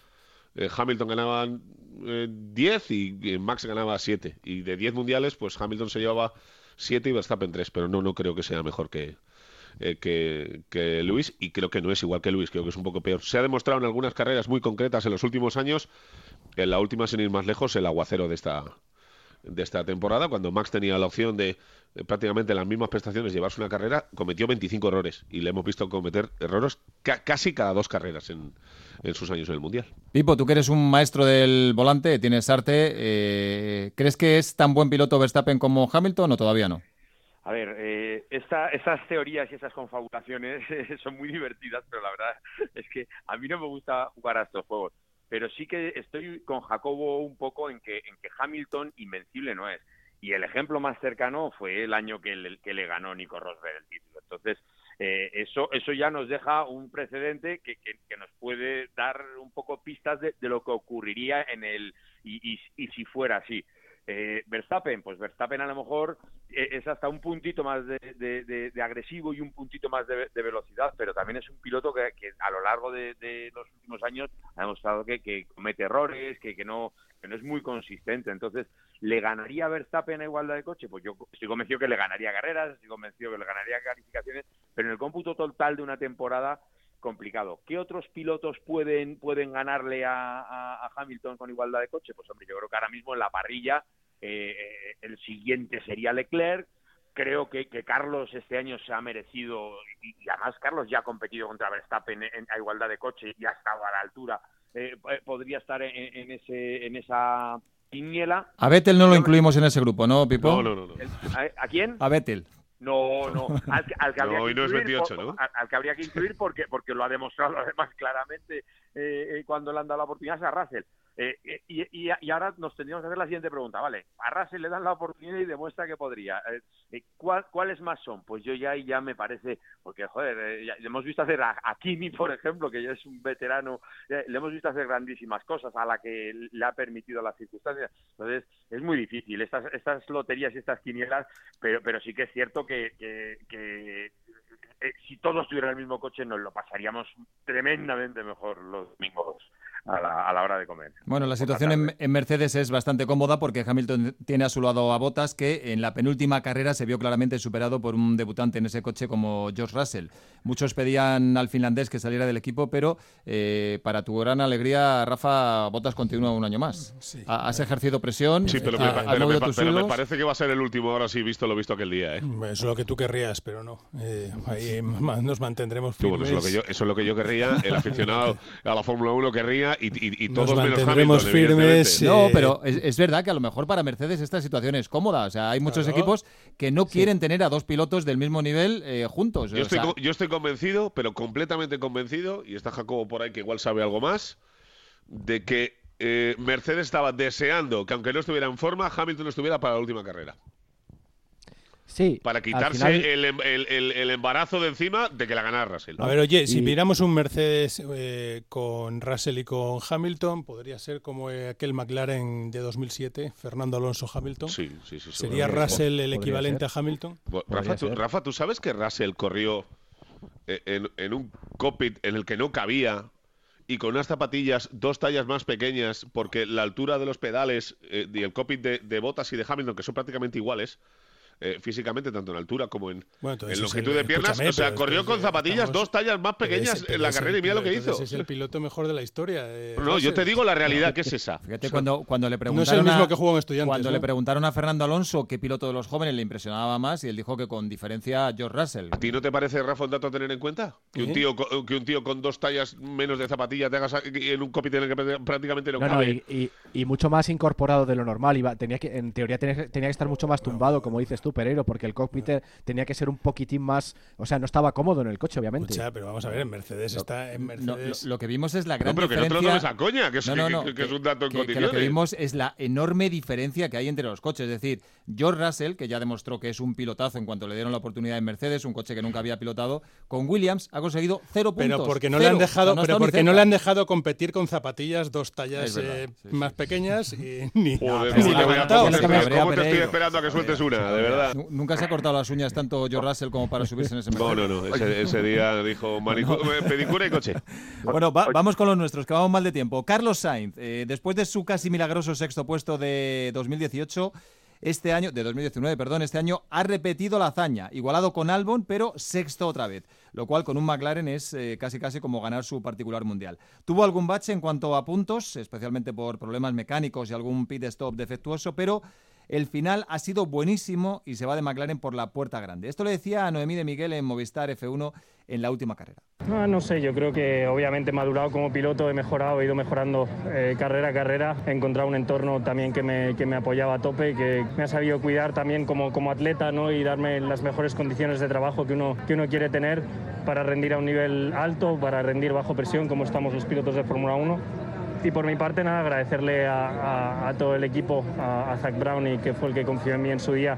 eh, Hamilton ganaba 10 y Max ganaba 7. Y de 10 mundiales, pues Hamilton se llevaba 7 y Verstappen 3. Pero no, no creo que sea mejor que, eh, que, Luis y creo que no es igual que Luis, creo que es un poco peor. Se ha demostrado en algunas carreras muy concretas en los últimos años, en la última sin ir más lejos, el aguacero de esta, de esta temporada, cuando Max tenía la opción de, prácticamente las mismas prestaciones llevarse una carrera, cometió 25 errores y le hemos visto cometer errores casi cada dos carreras en, en, sus años en el Mundial. Pipo, tú que eres un maestro del volante, tienes arte, eh, ¿crees que es tan buen piloto Verstappen como Hamilton o todavía no? A ver, eh, esas teorías y esas confabulaciones *laughs* son muy divertidas, pero la verdad es que a mí no me gusta jugar a estos juegos. Pero sí que estoy con Jacobo un poco en que, en que Hamilton invencible no es. Y el ejemplo más cercano fue el año que le, que ganó Nico Rosberg el título. Entonces, eh, eso, eso ya nos deja un precedente que, que, nos puede dar un poco pistas de, lo que ocurriría en el y, y, y si fuera así. Eh, Verstappen, pues Verstappen a lo mejor eh, es hasta un puntito más de, agresivo y un puntito más de, velocidad, pero también es un piloto que, a lo largo de, los últimos años ha demostrado que, comete errores, que, no, no es muy consistente. Entonces, ¿le ganaría Verstappen a igualdad de coche? Pues yo estoy convencido que le ganaría carreras, estoy convencido que le ganaría calificaciones, pero en el cómputo total de una temporada complicado. ¿Qué otros pilotos pueden, pueden ganarle a, Hamilton con igualdad de coche? Pues hombre, yo creo que ahora mismo en la parrilla eh, el siguiente sería Leclerc. Creo que, que, Carlos este año se ha merecido, y, además Carlos ya ha competido contra Verstappen en, a igualdad de coche y ha estado a la altura. Eh, eh, podría estar en, ese, en esa quiniela. A Vettel no lo incluimos en ese grupo, ¿no, Pipo? No, no, no. ¿A, quién? A Vettel. No, no, *laughs* al, que, al que habría No, que hoy no es incluir, 28, por- ¿no? al, al que habría que incluir porque, porque lo ha demostrado además claramente eh, eh, cuando le han dado la oportunidad es a Russell. Eh, eh, y, y- y ahora nos tendríamos que hacer la siguiente pregunta, ¿vale? A Russell le dan la oportunidad y demuestra que podría. Eh, eh, ¿cuál- ¿Cuáles más son? Pues yo ya ya me parece, porque joder, ya- hemos visto hacer a, Kimi, por ejemplo, que ya es un veterano, le hemos visto hacer grandísimas cosas a la que le ha permitido las circunstancias. Entonces, es muy difícil estas, estas loterías y estas quinielas, pero, sí que es cierto que, que- si todos tuvieran el mismo coche nos lo pasaríamos tremendamente mejor los domingos a la, a la hora de comer. Bueno, la situación en, en Mercedes es bastante cómoda porque Hamilton tiene a su lado a Bottas, que en la penúltima carrera se vio claramente superado por un debutante en ese coche como George Russell. Muchos pedían al finlandés que saliera del equipo, pero eh, para tu gran alegría, Rafa, Bottas continúa un año más. Ha- Has ejercido presión, Sí, pero, ha- pero pero me parece que va a ser el último ahora sí, visto lo visto aquel día, ¿eh? Eso es lo que tú querrías, pero no. Eh, ahí *laughs* nos mantendremos Sí, bueno, firmes. eso, es lo que yo, eso es lo que yo querría, el aficionado *laughs* a la Fórmula 1 querría y, y- y Nos todos menos Hamilton, firmes. No, pero es, es verdad que a lo mejor para Mercedes esta situación es cómoda. O sea, hay muchos Claro. equipos que no quieren tener a dos pilotos del mismo nivel eh, juntos. Yo estoy, sea, yo estoy convencido, pero completamente convencido, y está Jacobo por ahí que igual sabe algo más, de que eh, Mercedes estaba deseando que aunque no estuviera en forma, Hamilton estuviera para la última carrera. Sí. Para quitarse final- el, em- el- el- el embarazo de encima de que la ganara Russell. A ver, oye, si Y- miramos un Mercedes eh, con Russell y con Hamilton, podría ser como eh, aquel McLaren de 2007, Fernando Alonso Hamilton. Sí, sí, sí. ¿Sería. Russell el equivalente ser. a Hamilton? Rafa tú, Rafa, ¿tú sabes que Russell corrió eh, en, en un cockpit en el que no cabía y con unas zapatillas dos tallas más pequeñas porque la altura de los pedales eh, y el cockpit de, de Bottas y de Hamilton, que son prácticamente iguales, eh, físicamente, tanto en altura como en, Bueno, en longitud el- de piernas. O sea, corrió con zapatillas estamos- dos tallas más pequeñas ese- en la el carrera y mira lo que hizo. Es el piloto mejor de la historia. eh, No, yo te digo la realidad, que es esa. *laughs* Fíjate, cuando, cuando le No preguntaron es el mismo a- que jugó en Estudiantes, Cuando ¿no? le preguntaron a Fernando Alonso qué piloto de los jóvenes le impresionaba más y él dijo que con diferencia George Russell. ¿A ti no te parece, Rafa, un dato a tener en cuenta? Que un, ¿Eh? tío, co- que un tío con dos tallas menos de zapatilla te hagas a- en un cockpit en el que prácticamente no, No, no, cabe. y, y- y mucho más incorporado de lo normal. Iba, tenía que, en teoría tenía, que- tenía que estar mucho más tumbado, como dices tú, Pereiro, porque el cockpit tenía que ser un poquitín más. O sea, no estaba cómodo en el coche, obviamente. Escucha, pero vamos a ver, en Mercedes está. En No, lo, Mercedes. lo que vimos es la gran No, pero que no te lo diferencia. tomes a coña, que es, No, que, no, no, que- que es un dato en que lo que condiciones. vimos es la enorme diferencia que hay entre los coches. Es decir, George Russell, que ya demostró que es un pilotazo en cuanto le dieron la oportunidad en Mercedes, un coche que nunca había pilotado, con Williams ha conseguido cero puntos. Pero porque no Cero. le han dejado, no pero porque no le han dejado competir con zapatillas dos tallas verdad, eh, más pequeñas y *laughs* ni, Joder, ni cómo te, voy a- levantado. cómo te que me estoy- esperando a que sueltes una, de verdad. Nu- Nunca se ha cortado las uñas tanto George Russell como para subirse en ese No, no, no. Ese, ese día dijo manicu- eh, pedicura y coche. *laughs* Bueno, va- vamos con los nuestros, que vamos mal de tiempo. Carlos Sainz, eh, después de su casi milagroso sexto puesto de 2018, este año, de 2019, perdón, este año ha repetido la hazaña, igualado con Albon, pero sexto otra vez, lo cual con un McLaren es eh, casi casi como ganar su particular mundial. Tuvo algún bache en cuanto a puntos, especialmente por problemas mecánicos y algún pit stop defectuoso, pero el final ha sido buenísimo y se va de McLaren por la puerta grande. Esto le decía a Noemí de Miguel en Movistar F1 en la última carrera. No, sé, yo creo que obviamente he madurado como piloto, he mejorado, he ido mejorando eh, carrera a carrera, he encontrado un entorno también que me, que me apoyaba a tope, que me ha sabido cuidar también como, como atleta ¿no? y darme las mejores condiciones de trabajo que uno, que uno quiere tener para rendir a un nivel alto, para rendir bajo presión como estamos los pilotos de Fórmula 1. Y por mi parte, nada, agradecerle a, a- a todo el equipo, a, a Zach Brown, y que fue el que confió en mí en su día,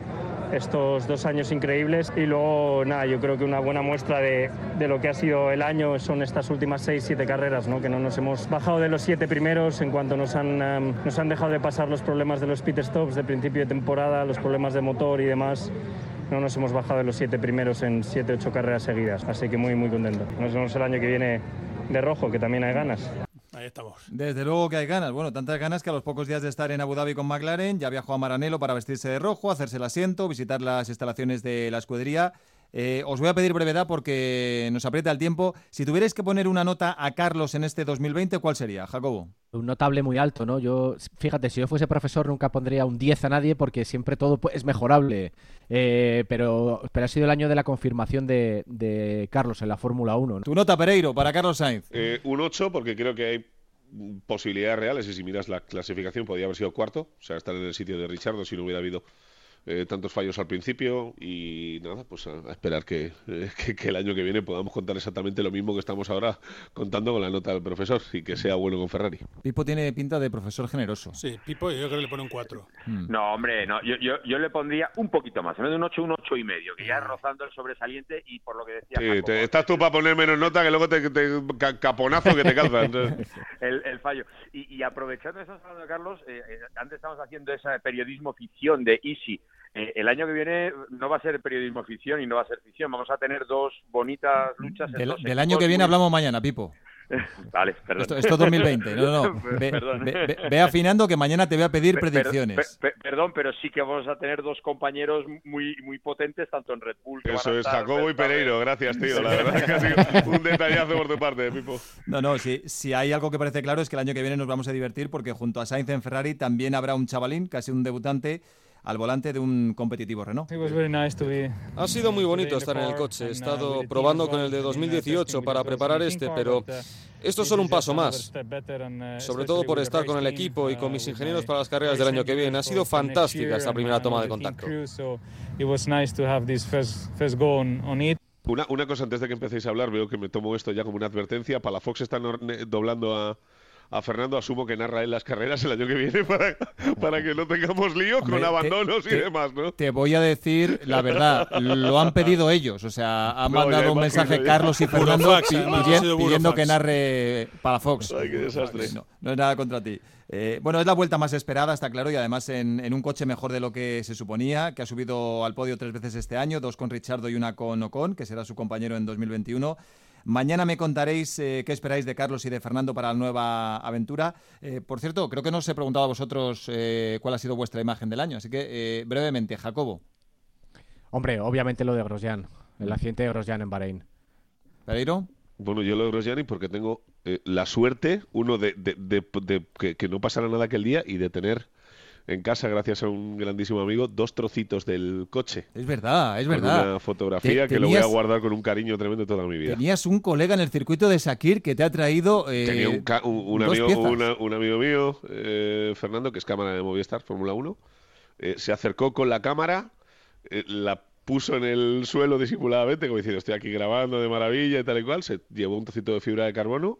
estos dos años increíbles. Y luego, nada, yo creo que una buena muestra de, de lo que ha sido el año son estas últimas seis, siete carreras, ¿no? que no nos hemos bajado de los siete primeros en cuanto nos han, em, nos han dejado de pasar los problemas de los pit stops de principio de temporada, los problemas de motor y demás. No nos hemos bajado de los siete primeros en siete, ocho carreras seguidas, así que muy, muy contento. Nos vemos el año que viene de rojo, que también hay ganas. Estamos. Desde luego que hay ganas. Bueno, tantas ganas que a los pocos días de estar en Abu Dhabi con McLaren ya viajó a Maranello para vestirse de rojo, hacerse el asiento, visitar las instalaciones de la escudería. Eh, os voy a pedir brevedad porque nos aprieta el tiempo. Si tuvierais que poner una nota a Carlos en este 2020, ¿cuál sería, Jacobo? Un notable muy alto, ¿no? Yo, fíjate, si yo fuese profesor nunca pondría un 10 a nadie porque siempre todo pu- es mejorable. Eh, pero, pero ha sido el año de la confirmación de, de Carlos en la Fórmula 1. ¿no? Tu nota, Pereiro, para Carlos Sainz. Eh, un 8, porque creo que hay posibilidades reales y si miras la clasificación podría haber sido cuarto, o sea, estar en el sitio de Richardo si no hubiera habido eh, tantos fallos al principio y nada, pues a, esperar *laughs* que, que, el año que viene podamos contar exactamente lo mismo que estamos ahora contando con la nota del profesor y que sea bueno con Ferrari. Pipo tiene pinta de profesor generoso. Sí, Pipo yo creo que le pone un 4. Hmm. No, hombre, no, yo, yo, yo, le pondría un poquito más, en vez de un 8, un 8 y medio, que ya es rozando el sobresaliente y por lo que decía... Sí, te, estás tú para poner menos nota que luego te, caponazo que te calza. *laughs* el, el, fallo. Y, y aprovechando eso, Carlos, eh, eh, antes estamos haciendo ese periodismo ficción de Easy eh, el año que viene no va a ser periodismo ficción y no va a ser ficción. Vamos a tener dos bonitas luchas. Del, año que viene hablamos mañana, Pipo. *laughs* vale, perdón. Esto, es 2020. No, no. *laughs* Ve, afinando que mañana te voy a pedir predicciones. perdón, pero sí que vamos a tener dos compañeros muy muy potentes, tanto en Red Bull. Eso es, Jacobo y Pereiro. Gracias, tío. La verdad que ha sido un detallazo por tu parte, Pipo. No, no, si, si hay algo que parece claro es que el año que viene nos vamos a divertir porque junto a Sainz en Ferrari también habrá un chavalín, casi un debutante al volante de un competitivo Renault. Ha sido muy bonito estar en el coche. He estado probando con el de 2018 para preparar este, pero esto es solo un paso más. Sobre todo por estar con el equipo y con mis ingenieros para las carreras del año que viene. Ha sido fantástica esta primera toma de contacto. Una, una cosa antes de que empecéis a hablar, veo que me tomo esto ya como una advertencia. Palafox está doblando a, a Fernando asumo que narra él las carreras el año que viene para, para que no tengamos lío con abandonos y demás, ¿no? Te voy a decir la verdad, lo han pedido ellos, o sea, han mandado un mensaje Carlos y Fernando pidiendo, que narre para Fox. Ay, qué desastre. No, es nada contra ti. Eh, bueno, es la vuelta más esperada, está claro, y además en, en, un coche mejor de lo que se suponía, que ha subido al podio tres veces este año, dos con Richardo y una con Ocon, que será su compañero en 2021. Mañana me contaréis eh, qué esperáis de Carlos y de Fernando para la nueva aventura. Eh, por cierto, creo que no os he preguntado a vosotros eh, cuál ha sido vuestra imagen del año, así que brevemente, Jacobo. Hombre, obviamente lo de Grosjean, el accidente de Grosjean en Bahrein. ¿Pereiro? Bueno, yo lo de Grosjean porque tengo la suerte, uno, de, que, que, no pasara nada aquel día y de tener en casa, gracias a un grandísimo amigo, dos trocitos del coche. Es verdad, es verdad. Una fotografía que lo voy a guardar con un cariño tremendo toda mi vida. Tenías un colega en el circuito de Sakir que te ha traído. Eh, Tenía un, amigo, un, amigo mío, eh, Fernando, que es cámara de Movistar, Fórmula 1. Eh, se acercó con la cámara, la puso en el suelo disimuladamente, como diciendo, estoy aquí grabando de maravilla y tal y cual. Se llevó un trocito de fibra de carbono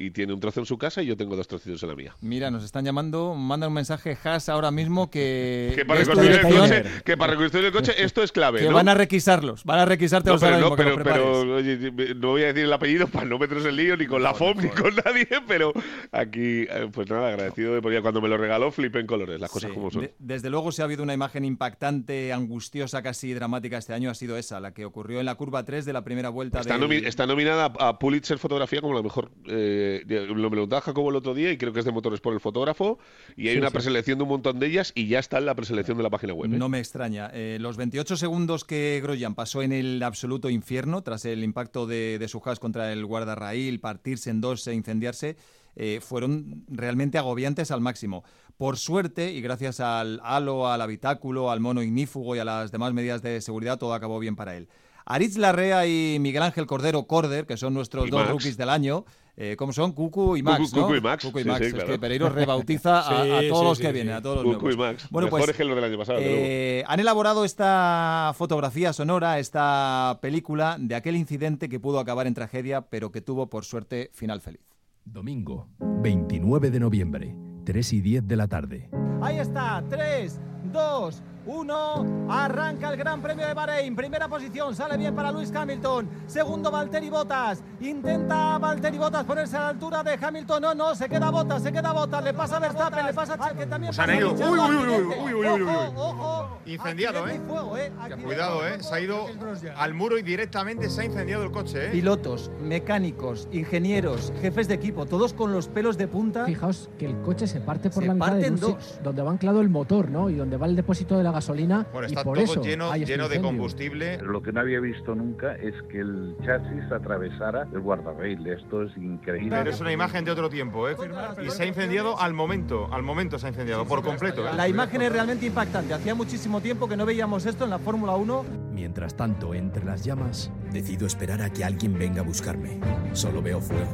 y tiene un trozo en su casa y yo tengo dos trocitos en la mía. Mira, nos están llamando, mandan un mensaje Haas ahora mismo que... *laughs* Que para, reconstruir el, coche, que para reconstruir el coche esto es clave, Que van a requisarlos, van a requisarte no, pero, no, pero, oye, no voy a decir el apellido para no meteros en lío ni con la FOM ni con nadie, pero aquí, eh, pues nada, agradecido de porque cuando me lo regaló flipé en colores, las cosas como son. desde luego si ha habido una imagen impactante, angustiosa, casi dramática este año, ha sido esa, la que ocurrió en la curva 3 de la primera vuelta. Está, está nominada a Pulitzer Fotografía como la mejor... Eh, lo preguntaba Jacobo el otro día y creo que es de Motores por el fotógrafo y hay una preselección de un montón de ellas y ya está en la preselección de la página web. ¿eh? No me extraña. Eh, los 28 segundos que Groyan pasó en el absoluto infierno tras el impacto de, su hash contra el guardarraíl, partirse en dos e incendiarse, eh, fueron realmente agobiantes al máximo. Por suerte, y gracias al halo, al habitáculo, al mono ignífugo y a las demás medidas de seguridad, todo acabó bien para él. Aritz Larrea y Miguel Ángel Cordero Corder, que son nuestros dos rookies del año, eh, ¿cómo son? Cucu y Max, ¿no? Cucu y Max. Cucu y Max. es que Pereiro rebautiza *laughs* a, todos los que vienen, a todos los Cucu y Max. Bueno, pues, que del año pasado. Eh, han elaborado esta fotografía sonora, esta película de aquel incidente que pudo acabar en tragedia, pero que tuvo, por suerte, final feliz. Domingo, 29 de noviembre, 3 y 10 de la tarde. Ahí está, 3, 2, 1. Arranca el Gran Premio de Bahrein. Primera posición, sale bien para Luis Hamilton. Segundo, Valtteri Bottas. Intenta Valtteri Bottas ponerse a la altura de Hamilton. No, no, se queda Bottas, se queda Bottas. Le pasa a Verstappen, le pasa a que también. Se han ido. Uy, uy, uy, uy, uy, uy, Ojo, Incendiado, ¿eh? ¿eh? Cuidado, ¿eh? Se ha ido al muro y directamente se ha incendiado el coche, ¿eh? Pilotos, mecánicos, ingenieros, jefes de equipo, todos con los pelos de punta. Fijaos que el coche se parte por la mitad de dos. donde va anclado el motor, ¿no? Y donde va el depósito de la gasolina. Bueno, está todo lleno, lleno de combustible. Lo que no había visto nunca es que el chasis atravesara el guardarrail. Esto es increíble. Pero es una imagen de otro tiempo, ¿eh? Y se ha incendiado al momento, al momento se ha incendiado, por completo. ¿eh? La imagen es realmente impactante. Hacía muchísimo tiempo que no veíamos esto en la Fórmula 1. Mientras tanto, entre las llamas, decido esperar a que alguien venga a buscarme. Solo veo fuego.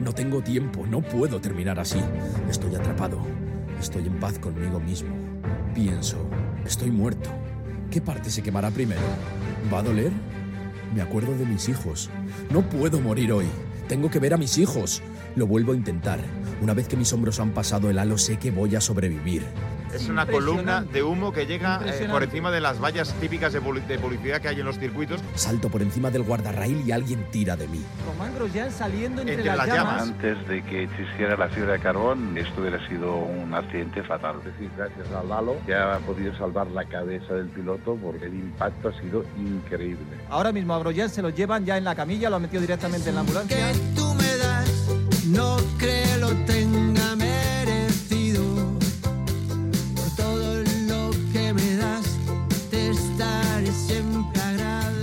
No tengo tiempo, no puedo terminar así. Estoy atrapado. Estoy en paz conmigo mismo. Pienso, estoy muerto. ¿Qué parte se quemará primero? ¿Va a doler? Me acuerdo de mis hijos. No puedo morir hoy. Tengo que ver a mis hijos. Lo vuelvo a intentar. Una vez que mis hombros han pasado el halo, sé que voy a sobrevivir. Es una columna de humo que llega eh, por encima de las vallas típicas de, publi- de publicidad que hay en los circuitos. Salto por encima del guardarraíl y alguien tira de mí. Román Grosjean saliendo entre, Entre las, las llamas. llamas. Antes de que existiera la fibra de carbón, esto hubiera sido un accidente fatal. Es decir, gracias al halo ya ha podido salvar la cabeza del piloto porque el impacto ha sido increíble. Ahora mismo a Grosjean se lo llevan ya en la camilla, lo han metido directamente en la ambulancia. No creo lo tenga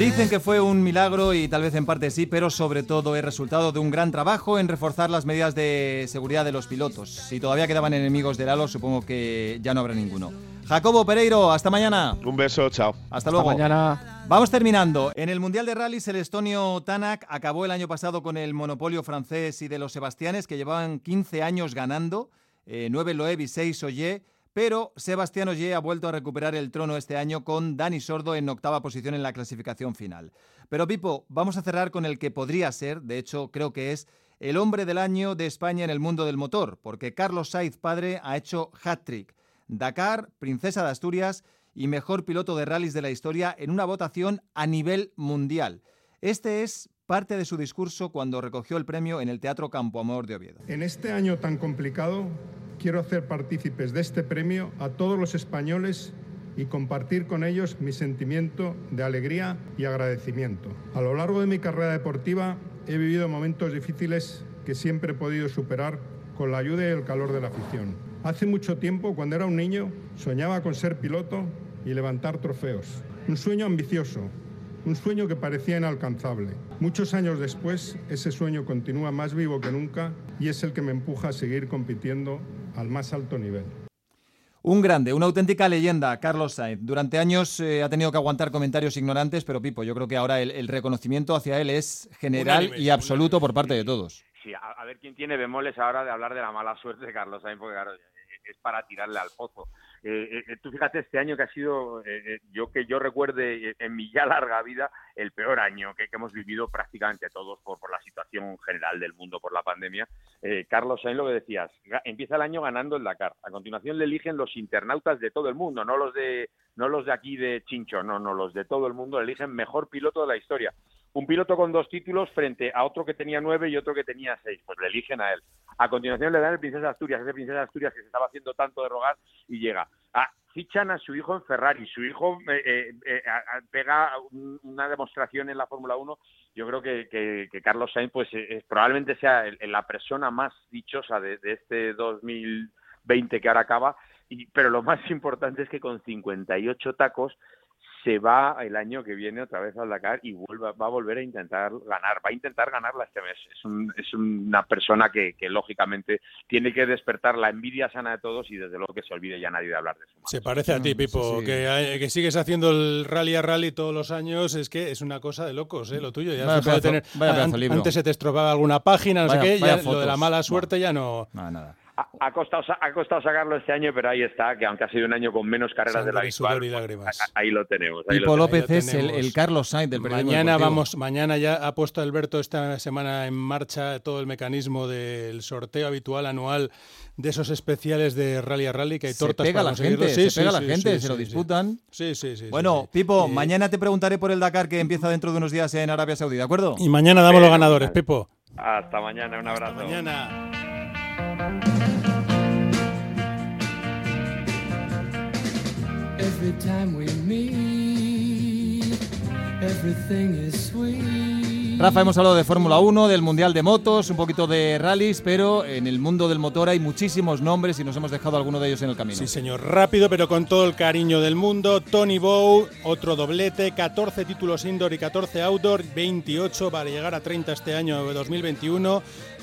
Dicen que fue un milagro y tal vez en parte sí, pero sobre todo es resultado de un gran trabajo en reforzar las medidas de seguridad de los pilotos. Si todavía quedaban enemigos del halo, supongo que ya no habrá ninguno. Jacobo Pereiro, hasta mañana. Un beso, chao. Hasta luego. mañana. Vamos terminando. En el Mundial de Rallys, el estonio Tanak acabó el año pasado con el monopolio francés y de los Sebastianes, que llevaban 15 años ganando, eh, 9 Loeb y 6 Oye, pero Sebastián Oye ha vuelto a recuperar el trono este año con Dani Sordo en octava posición en la clasificación final. Pero Pipo, vamos a cerrar con el que podría ser, de hecho creo que es, el hombre del año de España en el mundo del motor, porque Carlos Saiz padre ha hecho hat-trick. Dakar, Princesa de Asturias y mejor piloto de rallies de la historia en una votación a nivel mundial. Este es parte de su discurso cuando recogió el premio en el Teatro Campo Amor de Oviedo. En este año tan complicado, quiero hacer partícipes de este premio a todos los españoles y compartir con ellos mi sentimiento de alegría y agradecimiento. A lo largo de mi carrera deportiva he vivido momentos difíciles que siempre he podido superar con la ayuda y el calor de la afición. Hace mucho tiempo, cuando era un niño, soñaba con ser piloto y levantar trofeos. Un sueño ambicioso, un sueño que parecía inalcanzable. Muchos años después, ese sueño continúa más vivo que nunca y es el que me empuja a seguir compitiendo al más alto nivel. Un grande, una auténtica leyenda, Carlos Sainz. Durante años eh, ha tenido que aguantar comentarios ignorantes, pero Pipo, yo creo que ahora el, el reconocimiento hacia él es general y absoluto por parte de todos. Sí, a, a ver quién tiene bemoles ahora de hablar de la mala suerte de Carlos Sainz, porque claro, es para tirarle al pozo. Eh, eh, tú fíjate este año que ha sido, eh, eh, yo que yo recuerde eh, en mi ya larga vida, el peor año que, hemos vivido prácticamente todos por, la situación general del mundo, por la pandemia. Eh, Carlos Sainz, lo que decías, empieza el año ganando el Dakar. A continuación le eligen los internautas de todo el mundo, no los de no los de aquí de Chincho, no, no, los de todo el mundo le eligen mejor piloto de la historia. Un piloto con dos títulos frente a otro que tenía nueve y otro que tenía seis, pues le eligen a él. A continuación le dan el Princesa de Asturias, ese Princesa de Asturias que se estaba haciendo tanto de rogar y llega. Ah, fichan a su hijo en Ferrari, su hijo eh, eh, eh, pega un- una demostración en la Fórmula 1. Yo creo que, Carlos Sainz pues probablemente sea el- la persona más dichosa de, de este 2020 que ahora acaba, pero lo más *laughs* importante es que con 58 tacos se va el año que viene otra vez al Dakar y vuelva, va a volver a intentar ganar, va a intentar ganarla este mes. Es, un- es una persona que, que, lógicamente tiene que despertar la envidia sana de todos y desde luego que se olvide ya nadie de hablar de eso. Se parece a ti, Pipo, sí. Que, que sigues haciendo el rally a rally todos los años, es que es una cosa de locos, ¿eh? lo tuyo. Ya Vaya has dejado de pedazo- tener- vaya pedazo an- libro. Antes se te estropaba alguna página, no Vaya- sé qué, ya lo de la mala suerte ya no... Nada, nada. Ha, ha costado, sa- ha costado sacarlo este año, pero ahí está, que aunque ha sido un año con menos carreras de la habitual, y lágrimas. a- ahí lo tenemos. ahí Pipo lo tenemos. López es el, el Carlos Sainz del Mañana deportivo. vamos, mañana ya ha puesto Alberto esta semana en marcha todo el mecanismo del sorteo habitual anual de esos especiales de rally a rally que hay Se tortas pega para la gente, Sí, se pega sí, la sí, gente, sí, se lo disputan. Sí, sí, sí. Bueno. Pipo, mañana te preguntaré por el Dakar que empieza dentro de unos días en Arabia Saudí, ¿de acuerdo? Y mañana damos los ganadores, Pipo. Hasta mañana, un abrazo. mañana. Every time we meet, everything is sweet. Rafa, hemos hablado de Fórmula 1, del Mundial de Motos, un poquito de rallies, pero en el mundo del motor hay muchísimos nombres y nos hemos dejado alguno de ellos en el camino. Sí, señor. Rápido, pero con todo el cariño del mundo. Tony Bow, otro doblete, 14 títulos indoor y 14 outdoor, 28 para llegar a 30 este año 2021.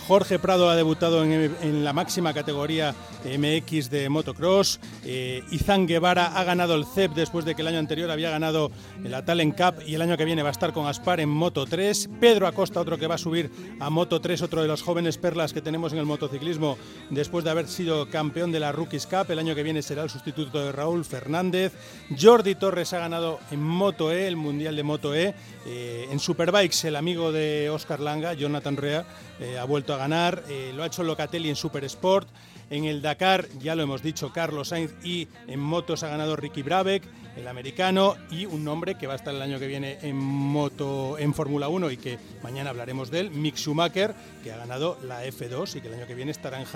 Jorge Prado ha debutado en, la máxima categoría MX de motocross. Eh, Izan Guevara ha ganado el CEP después de que el año anterior había ganado la Talent Cup y el año que viene va a estar con Aspar en Moto 3. Pedro Acosta, otro que va a subir a Moto 3, otro de los jóvenes perlas que tenemos en el motociclismo después de haber sido campeón de la Rookies Cup. El año que viene será el sustituto de Raúl Fernández. Jordi Torres ha ganado en Moto E, el Mundial de Moto E. Eh, en Superbikes, el amigo de Oscar Langa, Jonathan Rea, eh, ha vuelto a ganar. Eh, lo ha hecho Locatelli en Super Sport. En el Dakar, ya lo hemos dicho, Carlos Sainz y en motos ha ganado Ricky Brabeck, el americano, y un nombre que va a estar el año que viene en moto en Fórmula 1 y que mañana hablaremos de él, Mick Schumacher, que ha ganado la F2 y que el año que viene estará en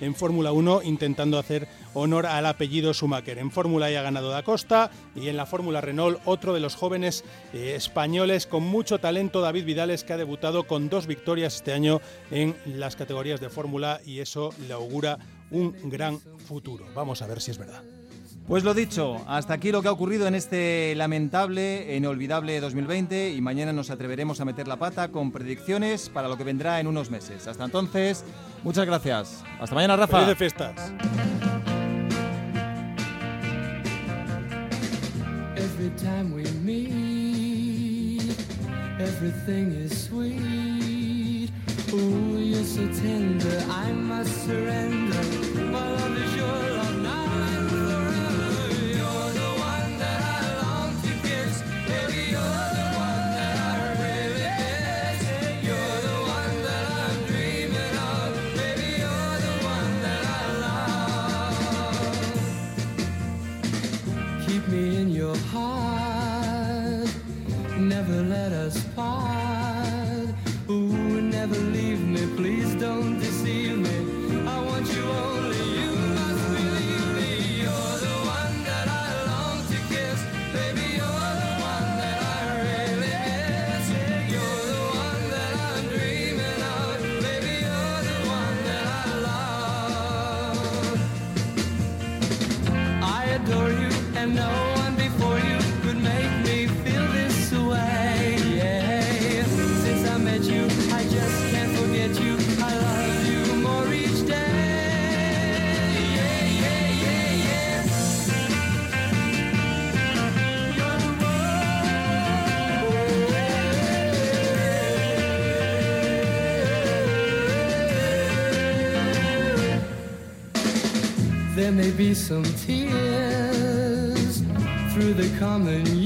en Fórmula 1 intentando hacer honor al apellido Schumacher. En Fórmula E ha ganado Da Costa y en la Fórmula Renault otro de los jóvenes eh, españoles con mucho talento, David Vidales, que ha debutado con dos victorias este año en las categorías de Fórmula y eso le augura un gran futuro. Vamos a ver si es verdad. Pues lo dicho, hasta aquí lo que ha ocurrido en este lamentable e inolvidable 2020 y mañana nos atreveremos a meter la pata con predicciones para lo que vendrá en unos meses. Hasta entonces, muchas gracias. Hasta mañana, Rafa. Felices fiestas. Every time we meet, everything is sweet. Oh, you're so tender, I must surrender. May be some tears through the common.